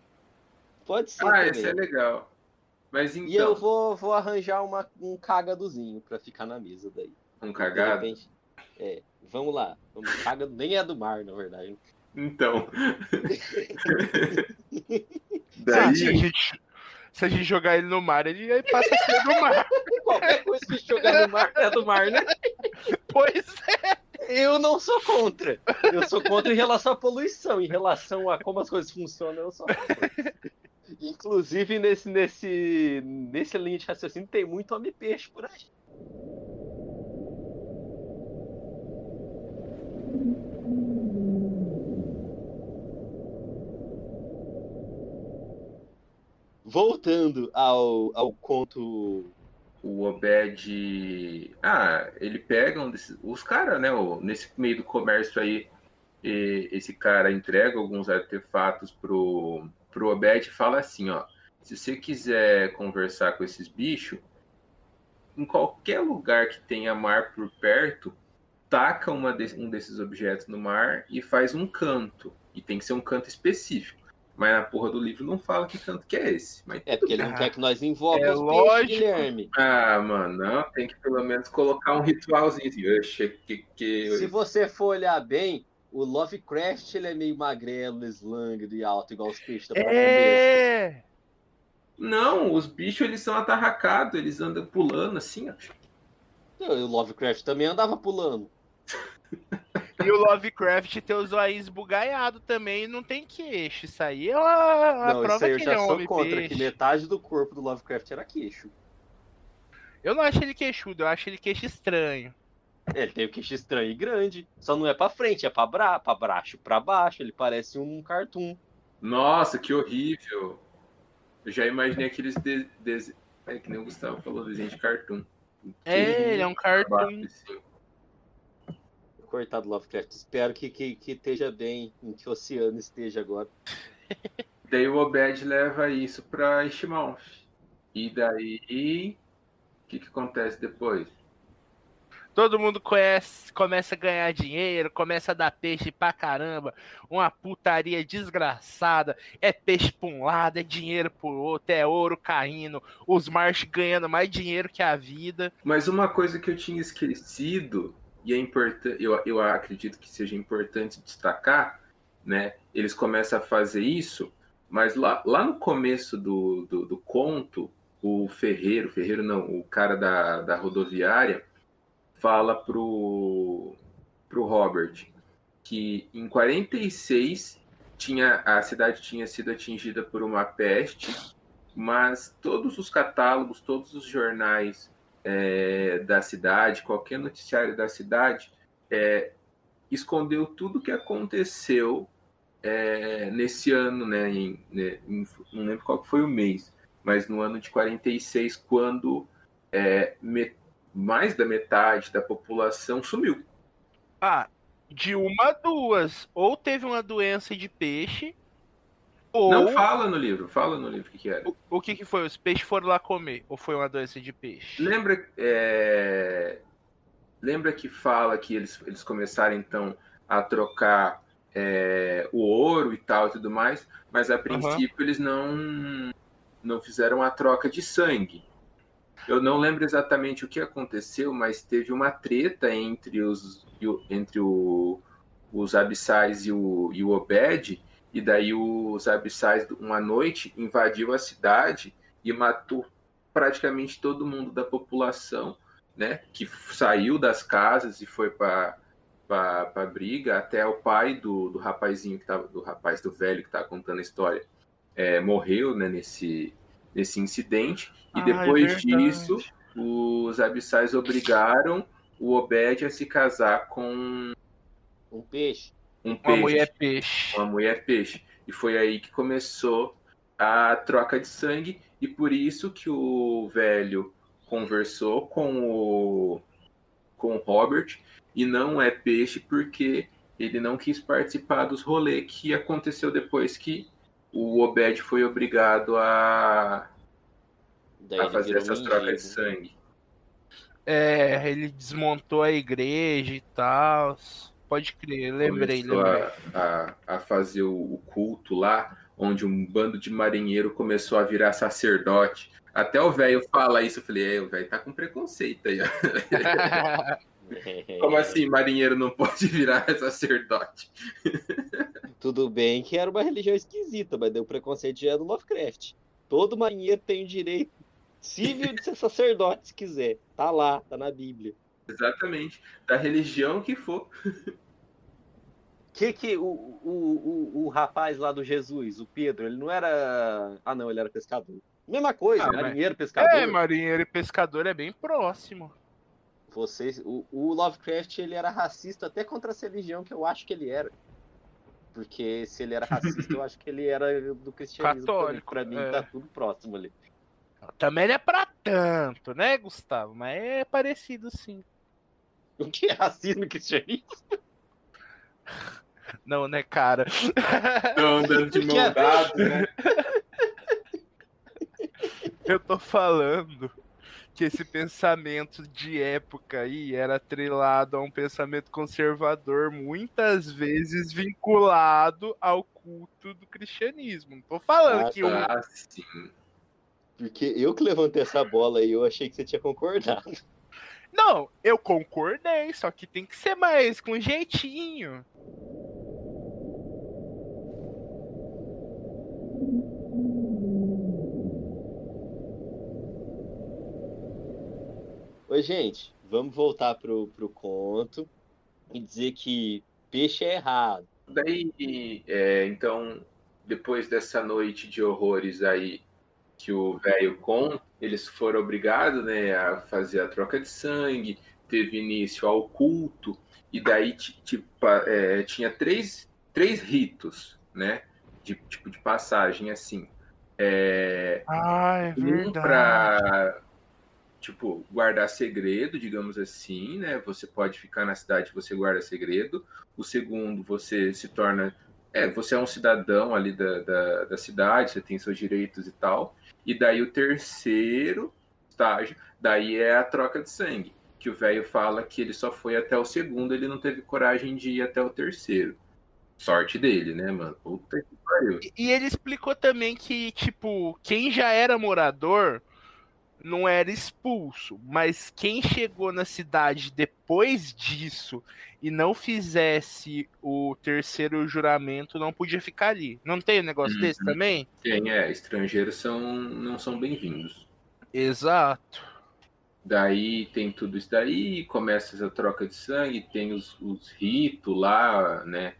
Pode ser Ah, também. esse é legal. Mas então, E eu vou, vou arranjar uma, um cagadozinho pra ficar na mesa daí. um cagado? repente- É, vamos lá. Vamos, caga, nem é do mar, na verdade. Então. Se a, Daí, gente, se a gente jogar ele no mar, ele aí passa a ser do mar. Qualquer coisa que jogar no mar é do mar, né? Pois é. Eu não sou contra. Eu sou contra em relação à poluição. Em relação a como as coisas funcionam, eu sou a favor. Inclusive, nesse, nesse, nesse linha de raciocínio, tem muito homem-peixe por aí. Voltando ao, ao conto o Obed. Ah, ele pega um desses. Os caras, né? Nesse meio do comércio aí, e- esse cara entrega alguns artefatos pro, pro Obed e fala assim, ó, se você quiser conversar com esses bichos, em qualquer lugar que tenha mar por perto, taca uma de- um desses objetos no mar e faz um canto. E tem que ser um canto específico. Mas na porra do livro não fala que canto que é esse. Mas É porque ele não quer que nós invoquemos é lógico. Guilherme. Ah, mano, não, tem que pelo menos colocar um ritualzinho assim. Oxe, que, que... Se você for olhar bem, o Lovecraft ele é meio magrelo, slangro e alto, igual os peixes da cabeça. É. Não, os bichos eles são atarracados, eles andam pulando assim, ó. O Lovecraft também andava pulando. E o Lovecraft tem os olhos esbugaiados também e não tem queixo. Isso aí é a, a não, isso prova aí eu que já ele é sou homem contra, peixe. que metade do corpo do Lovecraft era queixo. Eu não acho ele queixudo, eu acho ele queixo estranho. Ele tem o queixo estranho e grande. Só não é pra frente, é pra, bra pra baixo, pra baixo. Ele parece um cartoon. Nossa, que horrível. Eu já imaginei aqueles de... de... É que nem o Gustavo falou, desenho de cartoon. É, ele é um cartoon. Assim. Coitado do Lovecraft. Espero que, que, que esteja bem, em que oceano esteja agora. Daí o Obed leva isso pra Ishmael. E daí. O que, que acontece depois? Todo mundo conhece, começa a ganhar dinheiro, começa a dar peixe pra caramba. Uma putaria desgraçada. É peixe pra um lado, é dinheiro pro outro, é ouro caindo. Os Marsh ganhando mais dinheiro que a vida. Mas uma coisa que eu tinha esquecido, e é importante, eu, eu acredito que seja importante destacar, né? Eles começam a fazer isso, mas lá, lá no começo do, do, do conto, o Ferreiro, Ferreiro não, o cara da, da rodoviária, fala pro, pro Robert que em 46 tinha, a cidade tinha sido atingida por uma peste, mas todos os catálogos, todos os jornais é, da cidade, qualquer noticiário da cidade, é, escondeu tudo que aconteceu é, nesse ano, né, em, né, em- não lembro qual foi o mês, mas no ano de 46, quando é, me- mais da metade da população sumiu. Ah, de uma a duas. Ou teve uma doença de peixe, ou. Não fala no livro, fala no livro o que, que era. O, o que, que foi? Os peixes foram lá comer? Ou foi uma doença de peixe? Lembra, é, lembra que fala que eles, eles começaram então a trocar é, o ouro e tal e tudo mais, mas a princípio eles não, não fizeram a troca de sangue. Eu não lembro exatamente o que aconteceu, mas teve uma treta entre os, entre o, os abissais e o, e o Obed, e daí os abissais, uma noite, invadiu a cidade e matou praticamente todo mundo da população, né, que saiu das casas e foi para para briga, até o pai do, do rapazinho que tava, do rapaz do velho que estava contando a história, é, morreu, né, nesse nesse incidente e Ah, é depois verdade. disso os abissais obrigaram o Obed a se casar com Um peixe. um Uma peixe, mulher peixe. uma mulher peixe. E foi aí que começou a troca de sangue e por isso que o velho conversou com o com o Robert e não é peixe porque ele não quis participar dos rolês que aconteceu depois que o Obed foi obrigado a, Daí a fazer essas trocas de sangue. É, ele desmontou a igreja e tal. Pode crer, lembrei, começou lembrei. a, a, a fazer o, culto lá, onde um bando de marinheiro começou a virar sacerdote. Até o velho fala isso, eu falei, é, o velho tá com preconceito aí. Como assim, marinheiro não pode virar sacerdote? Tudo bem que era uma religião esquisita, mas deu preconceito já é do Lovecraft. Todo marinheiro tem o direito civil de ser sacerdote, se quiser. Tá lá, tá na Bíblia. Exatamente. Da religião que for. Que que o, o, o, o rapaz lá do Jesus, o Pedro, ele não era. Ah, não, ele era pescador. Mesma coisa, Ah, mas- marinheiro, pescador. É, marinheiro e pescador é bem próximo. Vocês, o, o Lovecraft ele era racista até contra essa religião que eu acho que ele era. Porque se ele era racista, eu acho que ele era do cristianismo Católico, também. Pra mim é. tá tudo próximo ali. Também não é pra tanto, né, Gustavo? Mas é parecido sim. O que é racismo e cristianismo? Não, né, cara? Estão andando de mão dada, né? Eu tô falando que esse pensamento de época aí era atrelado a um pensamento conservador, muitas vezes vinculado ao culto do cristianismo. Não tô falando Ah, que um Ah, sim. Porque eu que levantei essa bola aí, eu achei que você tinha concordado. Não, eu concordei, só que tem que ser mais com jeitinho. Ô, gente, vamos voltar pro, pro conto e dizer que peixe é errado. Daí, é, então, depois dessa noite de horrores aí que o velho conta, eles foram obrigados né, a fazer a troca de sangue, teve início ao culto, e daí ti- tipo, é, tinha três, três ritos, né? De, tipo de passagem assim. É, Ah, é um verdade. para tipo guardar segredo, digamos assim, né? Você pode ficar na cidade, você guarda segredo. O segundo, você se torna é, você é um cidadão ali da, da, da cidade, você tem seus direitos e tal. E daí o terceiro estágio, daí é a troca de sangue, que o velho fala que ele só foi até o segundo, ele não teve coragem de ir até o terceiro. Sorte dele, né, mano? Puta que pariu. E- E ele explicou também que, tipo, quem já era morador não era expulso, mas quem chegou na cidade depois disso e não fizesse o terceiro juramento não podia ficar ali. Não tem um negócio Uhum. desse também? Quem é, estrangeiros são, não são bem-vindos. Exato. Daí tem tudo isso daí, começa essa troca de sangue, tem os, os ritos lá, né?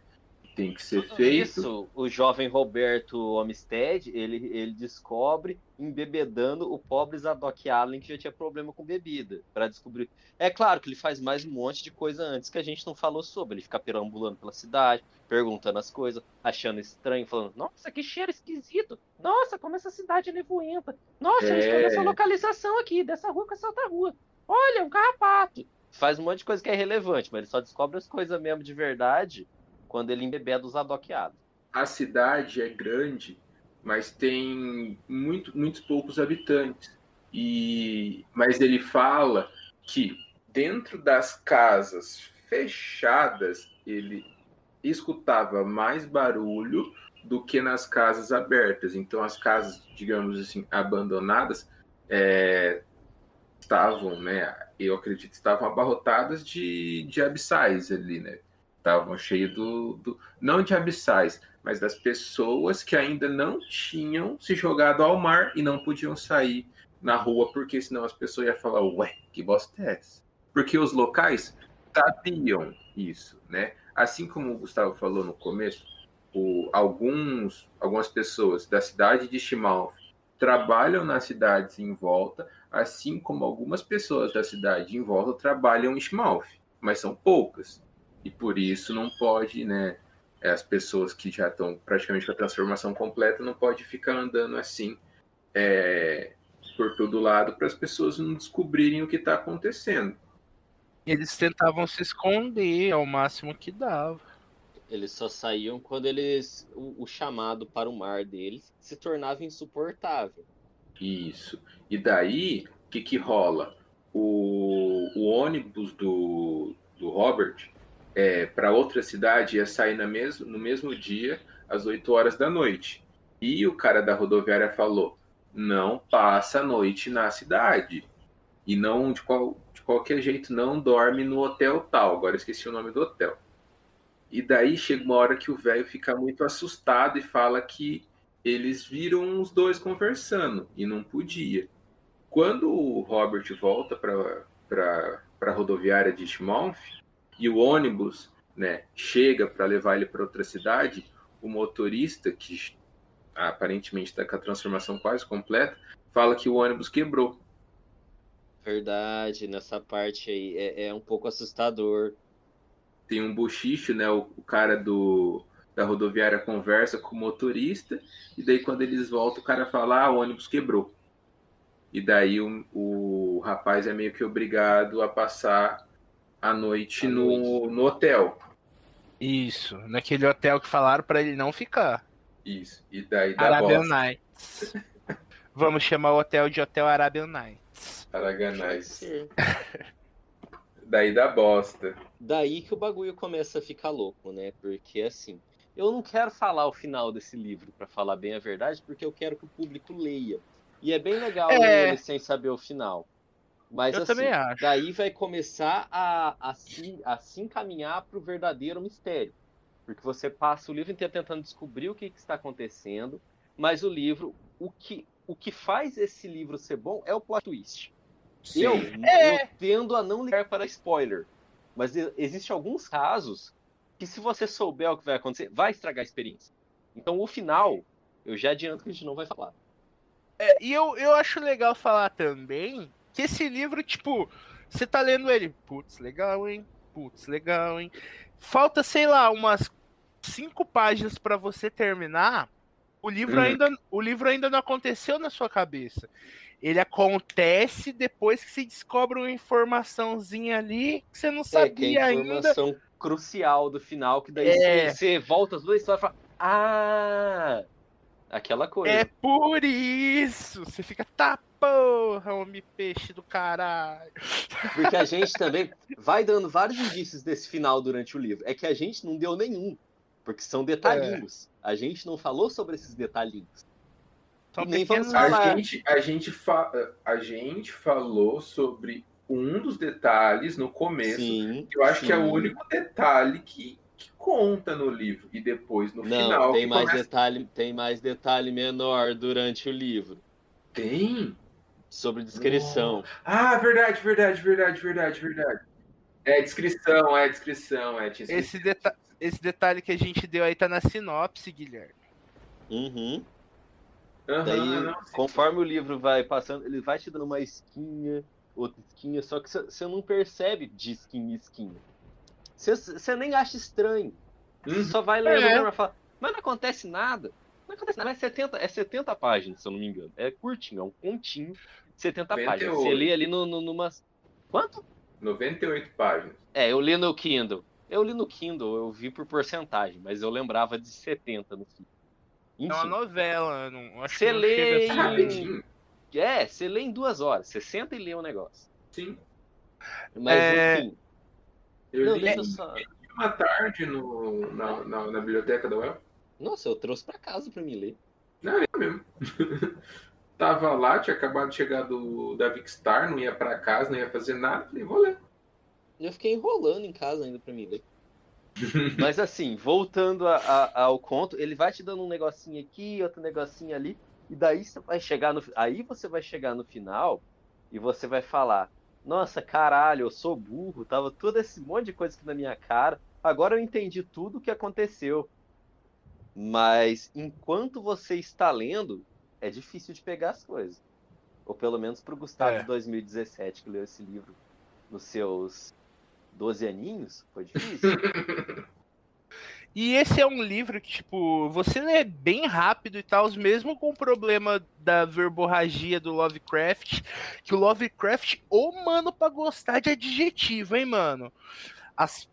Tem que ser Tudo feito. Isso, o jovem Roberto Omstead, ele, ele descobre embebedando o pobre Zadok Allen que já tinha problema com bebida, Pra descobrir. É claro que ele faz mais um monte de coisa antes que a gente não falou sobre. Ele fica perambulando pela cidade, perguntando as coisas, achando estranho, falando: Nossa, que cheiro esquisito! Nossa, como essa cidade é nevoenta! Nossa, eu estou É. nessa localização aqui, dessa rua com essa outra rua. Olha, um carrapato! Faz um monte de coisa que é irrelevante, mas ele só descobre as coisas mesmo de verdade quando ele embebeda os adoqueados. A cidade é grande, mas tem muito, muitos poucos habitantes. E mas ele fala que dentro das casas fechadas ele escutava mais barulho do que nas casas abertas. Então as casas, digamos assim, abandonadas é, estavam, né? Eu acredito estavam abarrotadas de, de abissais ali, né? Estavam cheios do, do. Não de abissais, mas das pessoas que ainda não tinham se jogado ao mar e não podiam sair na rua, porque senão as pessoas iam falar, ué, que bosta é essa? Porque os locais sabiam isso, né? Assim como o Gustavo falou no começo, o, alguns, algumas pessoas da cidade de Chimalf trabalham nas cidades em volta, assim como algumas pessoas da cidade em volta trabalham em Chimalf, mas são poucas. E por isso não pode, né? As pessoas que já estão praticamente com a transformação completa não pode ficar andando assim é, por todo lado para as pessoas não descobrirem o que está acontecendo. Eles tentavam se esconder ao máximo que dava. Eles só saíam quando eles. O, o chamado para o mar deles se tornava insuportável. Isso. E daí, o que, que rola? O, o ônibus do, do Robert é, para outra cidade ia sair na mes no mesmo dia, às 8 horas da noite. E o cara da rodoviária falou: não passa a noite na cidade. E não, de, qual, de qualquer jeito, não dorme no hotel tal. Agora esqueci o nome do hotel. E daí chega uma hora que o velho fica muito assustado e fala que eles viram os dois conversando e não podia. Quando o Robert volta para a rodoviária de Schmalf e o ônibus né, chega para levar ele para outra cidade, o motorista, que aparentemente está com a transformação quase completa, fala que o ônibus quebrou. Verdade, nessa parte aí é, é um pouco assustador. Tem um bochicho, né? O, o cara do, da rodoviária conversa com o motorista, e daí quando eles voltam, o cara fala: ah, o ônibus quebrou. E daí o, o rapaz é meio que obrigado a passar a noite, A no, noite. no hotel. Isso, naquele hotel que falaram pra ele não ficar. Isso. E daí dá Arabian bosta. Nights. Vamos chamar o hotel de Hotel Arabian Nights. Araganais. Daí dá bosta. Daí que o bagulho começa a ficar louco, né? Porque assim, eu não quero falar o final desse livro, pra falar bem a verdade, porque eu quero que o público leia. E é bem legal É. ler ele sem saber o final. Mas Eu assim, também acho. daí vai começar a, a, se, a se encaminhar pro verdadeiro mistério. Porque você passa o livro inteiro tentando descobrir o que, que está acontecendo, mas o livro, o que, o que faz esse livro ser bom é o plot twist. Sim. Eu, É. eu tendo a não ligar para spoiler. Mas existem alguns casos que, se você souber o que vai acontecer, vai estragar a experiência. Então, o final, eu já adianto que a gente não vai falar. É, e eu, eu acho legal falar também que esse livro, tipo, você tá lendo ele, putz, legal, hein? Putz, legal, hein? Falta, sei lá, umas cinco páginas pra você terminar. O livro, Uhum. ainda, o livro ainda não aconteceu na sua cabeça. Ele acontece depois que você descobre uma informaçãozinha ali que você não É, é sabia a ainda. informação crucial do final, que daí É. você, você volta as duas histórias e fala, ah, aquela coisa. É por isso! Você fica, tá porra, homem peixe do caralho. Porque a gente também vai dando vários indícios desse final durante o livro. É que a gente não deu nenhum, porque são detalhinhos. A gente não falou sobre esses detalhinhos. E nem vamos falar. A gente, a, gente fa- a gente falou sobre um dos detalhes no começo. Sim. que eu acho que é o sim. único detalhe que, que conta no livro. E depois, no Não, final. tem mais começa- detalhe, tem mais detalhe menor durante o livro Tem? Sobre descrição. Ah, verdade, verdade, verdade, verdade, verdade. É descrição, é descrição, é. tinha Esse, deta esse detalhe que a gente deu aí tá na sinopse, Guilherme. Uhum. Aham, Daí, não, conforme o livro vai passando, ele vai te dando uma esquinha, outra esquinha, só que você- não percebe de esquinha em esquinha. Você- nem acha estranho. Você Uhum. só vai lendo É. e fala, mas não acontece nada. Não acontece nada. É 70, é 70 páginas, se eu não me engano. É curtinho, é um continho de 70 páginas. Você 98. lê ali no, no, numas. Quanto? 98 páginas. É, eu li no Kindle. Eu li no Kindle, eu vi por porcentagem, mas eu lembrava de 70 no fim. É uma novela, não, acho Você que não lê e- assim. Rapidinho. É, você lê em duas horas. Você senta e lê o negócio. Sim. Mas É. enfim. Eu Não, li deixa eu só. uma tarde no, na, na, na biblioteca da UEL. Nossa, eu trouxe pra casa pra me ler. Não, é mesmo. Tava lá, tinha acabado de chegar do, da Vicstar, não ia pra casa, não ia fazer nada. Falei, vou ler. Eu fiquei enrolando em casa ainda pra me ler. Mas assim, voltando a- a- ao conto, ele vai te dando um negocinho aqui, outro negocinho ali, e daí você vai chegar no, aí você vai chegar no final e você vai falar: "Nossa, caralho, eu sou burro, tava todo esse monte de coisa aqui na minha cara. Agora eu entendi tudo o que aconteceu." Mas enquanto você está lendo, é difícil de pegar as coisas. Ou pelo menos pro Gustavo É. de 2017 que leu esse livro nos seus 12 aninhos, foi difícil. E esse é um livro que, tipo, você lê bem rápido e tal, mesmo com o problema da verborragia do Lovecraft, que o Lovecraft, ô mano, pra gostar de adjetivo, hein, mano? As,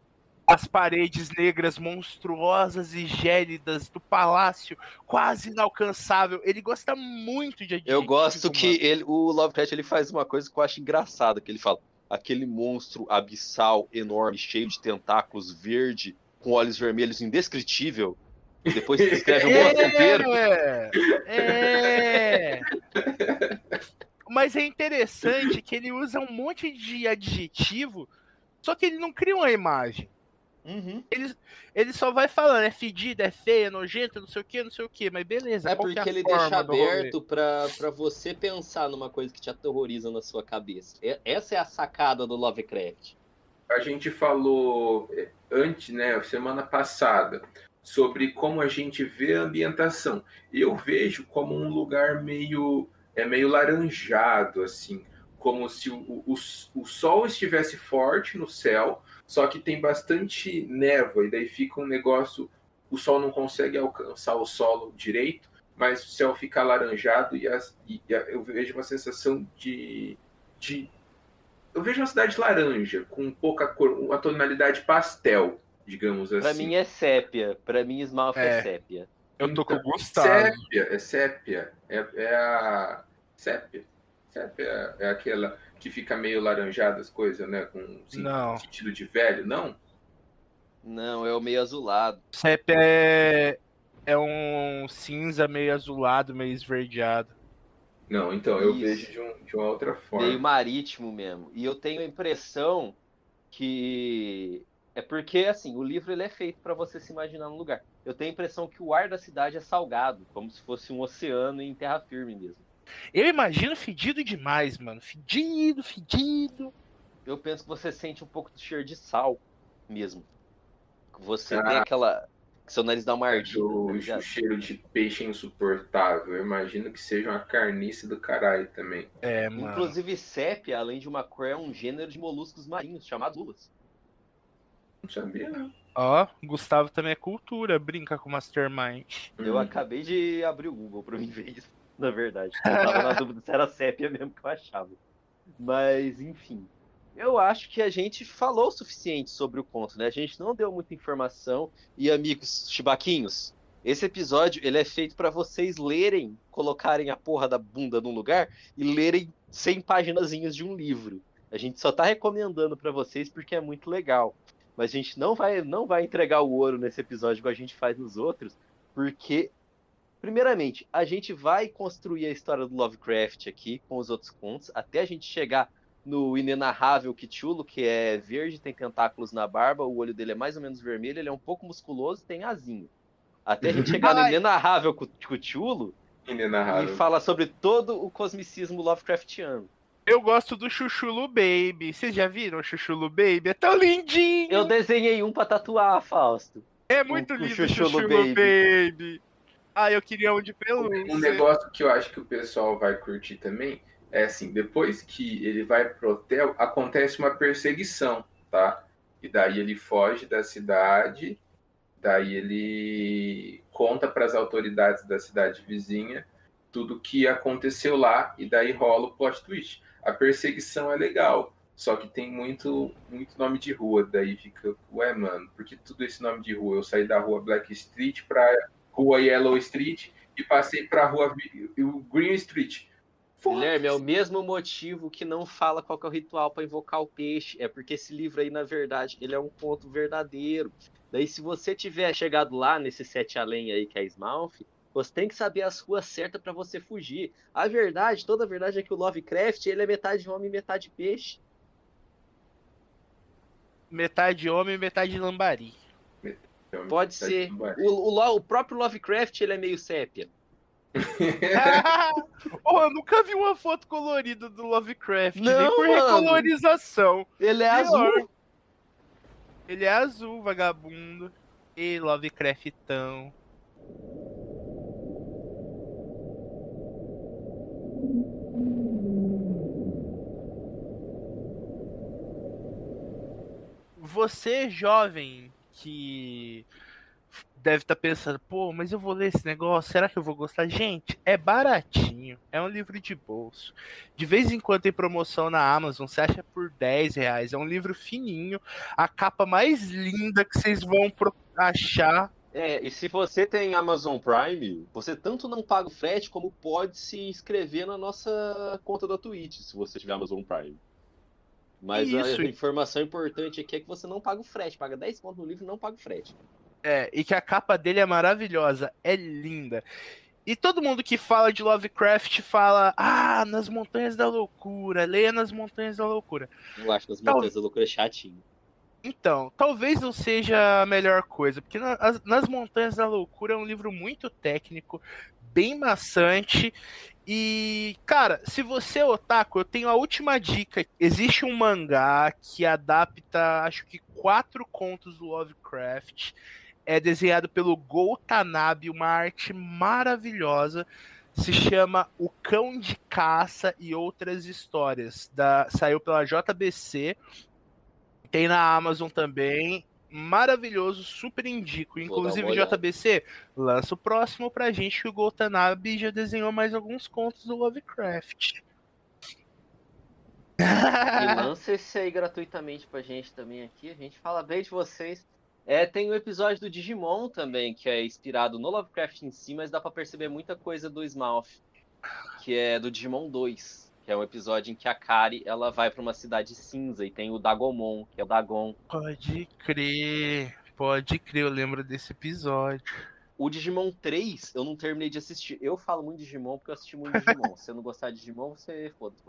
as paredes negras monstruosas e gélidas do palácio, quase inalcançável. Ele gosta muito de. Eu gosto que ele, o Lovecraft ele faz uma coisa que eu acho engraçada, que ele fala aquele monstro abissal enorme, cheio de tentáculos, verde, com olhos vermelhos, indescritível. E depois ele escreve o monstro inteiro. É, é. Mas é interessante que ele usa um monte de adjetivo, só que ele não cria uma imagem. Uhum. Ele, ele só vai falando, é fedida, é feia, é nojenta, não sei o que, não sei o que, mas beleza. É que porque ele deixa aberto pra, pra você pensar numa coisa que te aterroriza na sua cabeça. É- Essa é a sacada do Lovecraft. A gente falou eh, antes, né, semana passada, sobre como a gente vê a ambientação. Eu vejo como um lugar meio é meio laranjado assim, como se o, o, o sol estivesse forte no céu, só que tem bastante névoa e daí fica um negócio, o sol não consegue alcançar o solo direito, mas o céu fica alaranjado e, as, e a- eu vejo uma sensação de, de eu vejo uma cidade laranja, com pouca cor, uma tonalidade pastel. digamos assim. Pra mim é sépia. Pra mim, Smalf é, É. sépia. Eu tô com Então, Gustavo. Sépia, é sépia. É, é a. Sépia. Sépia é aquela que fica meio laranjada as coisas, né? Com sentido de velho, não? Não, é o meio azulado. Sépia é, é um cinza meio azulado, meio esverdeado. Não, então eu Isso. vejo de, um- de uma outra forma. Meio marítimo mesmo. E eu tenho a impressão que é porque assim, o livro ele é feito para você se imaginar no lugar. Eu tenho a impressão que o ar da cidade é salgado, como se fosse um oceano em terra firme mesmo. Eu imagino fedido demais, mano. Fedido, fedido. Eu penso que você sente um pouco do cheiro de sal mesmo. Você Ah. tem aquela que seu nariz dá uma ardida, o, tá o cheiro de peixe é insuportável. Eu imagino que seja uma carniça do caralho também. É, mano. Inclusive, sépia, além de uma cor, é um gênero de moluscos marinhos chamados lulas. Não sabia, não. Ó, Gustavo também é cultura, brinca com Mastermind. Eu Hum. acabei de abrir o Google pra mim ver isso, na verdade. Eu tava na dúvida se era sépia mesmo que eu achava. Mas, enfim. Eu acho que a gente falou o suficiente sobre o conto, né? A gente não deu muita informação. E, amigos chibaquinhos, esse episódio ele é feito pra vocês lerem, colocarem a porra da bunda num lugar e lerem 100 paginazinhas de um livro. A gente só tá recomendando pra vocês porque é muito legal. Mas a gente não vai, não vai entregar o ouro nesse episódio igual a gente faz nos outros, porque Primeiramente, a gente vai construir a história do Lovecraft aqui com os outros contos, até a gente chegar no inenarrável Cthulhu, que é verde, tem tentáculos na barba, o olho dele é mais ou menos vermelho, ele é um pouco musculoso e tem asinho. Até a gente chegar no inenarrável Cthulhu e Inenarrável. falar sobre todo o cosmicismo Lovecraftiano. Eu gosto do Chuchulu Baby. Vocês já viram o Chuchulu Baby? É tão lindinho! Eu desenhei um pra tatuar, Fausto. É muito o lindo o Chuchulu Chuchulu Baby. Baby. Ah, eu queria um de pelúcia. Um negócio que eu acho que o pessoal vai curtir também é assim, depois que ele vai pro hotel, acontece uma perseguição, tá? E daí ele foge da cidade, daí ele conta para as autoridades da cidade vizinha tudo que aconteceu lá e daí rola o plot twist. A perseguição é legal, só que tem muito muito nome de rua, daí fica, ué, mano, porque tudo esse nome de rua? Eu saí da rua Black Street pra rua Yellow Street e passei pra rua Vi- o Green Street. Guilherme, é o mesmo motivo que não fala qual que é o ritual para invocar o peixe. É porque esse livro aí, na verdade, ele é um conto verdadeiro. Daí, se você tiver chegado lá nesse sete além aí que é Smalf, você tem que saber as ruas certas para você fugir. A verdade, toda a verdade é que o Lovecraft, ele é metade homem e metade peixe. Metade homem e metade lambari. Pode Tá ser. O, o o próprio Lovecraft, ele é meio sépia. oh, eu nunca vi uma foto colorida do Lovecraft, nem Não, por mano. recolorização. Ele é Pior. azul. Ele é azul, vagabundo. E Lovecraftão. Você, jovem, que deve estar pensando, pô, mas eu vou ler esse negócio, será que eu vou gostar? Gente, é baratinho, é um livro de bolso. De vez em quando tem promoção na Amazon, você acha por 10 reais. É um livro fininho, a capa mais linda que vocês vão achar. É, e se você tem Amazon Prime, você tanto não paga o frete, como pode se inscrever na nossa conta da Twitch, se você tiver Amazon Prime. Mas a Isso. informação importante aqui é que você não paga o frete, paga 10 pontos no livro e não paga o frete. É, e que a capa dele é maravilhosa, é linda. E todo mundo que fala de Lovecraft fala: Ah, nas montanhas da loucura, leia nas montanhas da loucura. Eu acho que as Então- montanhas da loucura chatinho. Então, talvez não seja a melhor coisa, porque na- as- Nas Montanhas da Loucura é um livro muito técnico, bem maçante. E, cara, se você é otaku, eu tenho a última dica. Existe um mangá que adapta, acho que, quatro contos do Lovecraft. É desenhado pelo Go Tanabe, uma arte maravilhosa. Se chama O Cão de Caça e Outras Histórias. Da, saiu pela JBC. Tem na Amazon também. Maravilhoso, super indico. Inclusive. JBC, lança o próximo pra gente que o Goltanabe já desenhou mais alguns contos do Lovecraft. E lança esse aí gratuitamente pra gente também aqui. A gente fala bem de vocês. É, tem o episódio do Digimon também, que é inspirado no Lovecraft em si, mas dá pra perceber muita coisa do Smouth, que é do Digimon 2, que é um episódio em que a Kari, ela vai pra uma cidade cinza e tem o Dagomon, que é o Dagon. Pode crer. Pode crer, eu lembro desse episódio. O Digimon 3, eu não terminei de assistir. Eu falo muito de Digimon porque eu assisti muito Digimon. Se você não gostar de Digimon, você foda-se.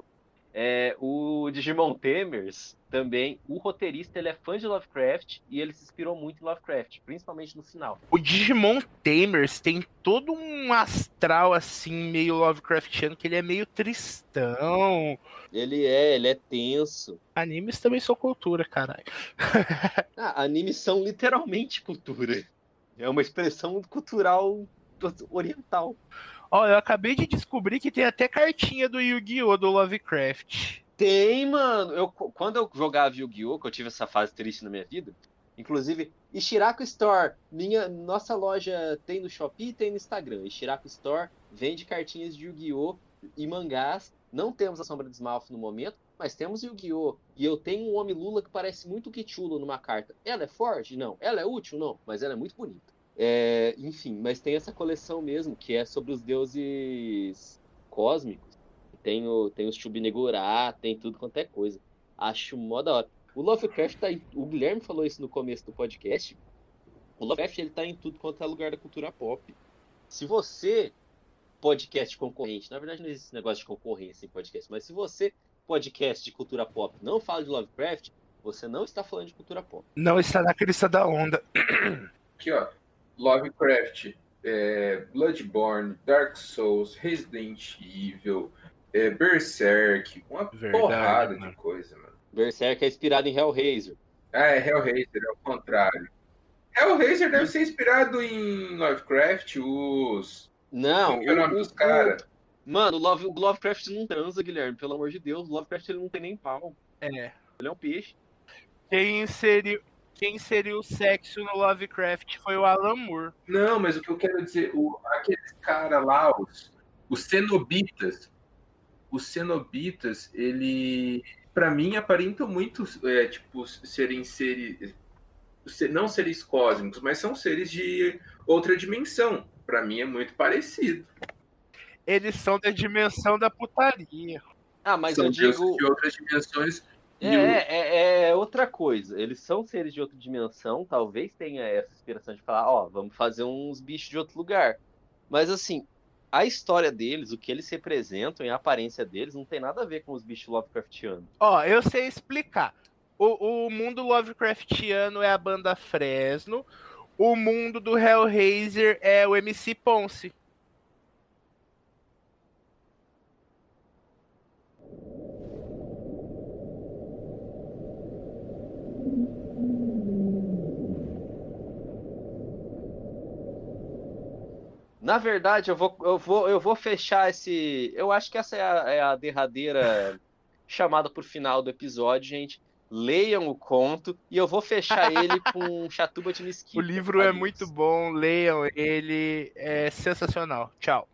É, o Digimon Temers, também, o roteirista ele é fã de Lovecraft e ele se inspirou muito em Lovecraft, principalmente no final. O Digimon Tamers tem todo um astral assim, meio Lovecraftiano, que ele é meio tristão. Ele é, ele é tenso. Animes também são cultura, caralho. Ah, animes são literalmente cultura. É uma expressão cultural oriental. Ó, eu acabei de descobrir que tem até cartinha do Yu-Gi-Oh! do Lovecraft. Tem, mano. Eu, quando eu jogava Yu-Gi-Oh!, que eu tive essa fase triste na minha vida, inclusive, Ishiraku Store, minha, nossa loja tem no Shopee e tem no Instagram. Ishiraku Store vende cartinhas de Yu-Gi-Oh! e mangás. Não temos a Sombra de Smalf no momento, mas temos Yu-Gi-Oh! E eu tenho um Homem Lula que parece muito Kichulo numa carta. Ela é forte? Não. Ela é útil? Não. Mas ela é muito bonita. É, enfim, mas tem essa coleção mesmo, que é sobre os deuses cósmicos. Tem, o, tem os Chubinegurá, tem tudo quanto é coisa. Acho mó da hora. O Lovecraft tá em, O Guilherme falou isso no começo do podcast. O Lovecraft ele tá em tudo quanto é lugar da cultura pop. Se você, podcast concorrente, na verdade não existe esse negócio de concorrência em podcast, mas se você, podcast de cultura pop, não fala de Lovecraft, você não está falando de cultura pop. Não está na crista da onda. Aqui, ó. Lovecraft, é, Bloodborne, Dark Souls, Resident Evil, é, Berserk, uma Verdade, porrada mano. de coisa, mano. Berserk é inspirado em Hellraiser. Ah, é Hellraiser, é o contrário. Hellraiser deve ser inspirado em Lovecraft, os. Não, é o nome dos caras? Mano, o, Love, o Lovecraft não transa, Guilherme, pelo amor de Deus. O Lovecraft ele não tem nem pau. É. Ele é um peixe. Quem inseriu, quem inseriu o sexo no Lovecraft foi o Alan Moore. Não, mas o que eu quero dizer, o, aqueles caras lá, os, os cenobitas, os cenobitas, ele, pra mim, aparentam muito, é, tipo, serem seres, se- não seres cósmicos, mas são seres de outra dimensão. Pra mim é muito parecido. Eles são da dimensão da putaria. Ah, mas são eu digo. de outras dimensões. É, o- é, é outra coisa. Eles são seres de outra dimensão, talvez tenha essa inspiração de falar, ó, vamos fazer uns bichos de outro lugar. Mas assim, a história deles, o que eles representam e a aparência deles não tem nada a ver com os bichos Lovecraftianos. Ó, eu sei explicar. O, o mundo Lovecraftiano é a banda Fresno. O mundo do Hellraiser é o MC Ponce. Na verdade, eu vou, eu vou, eu vou fechar esse. Eu acho que essa é a, é a derradeira chamada por final do episódio, gente. Leiam o conto e eu vou fechar ele com Chatuba de Mesquita. O livro é muito bom, leiam ele, é sensacional. Tchau.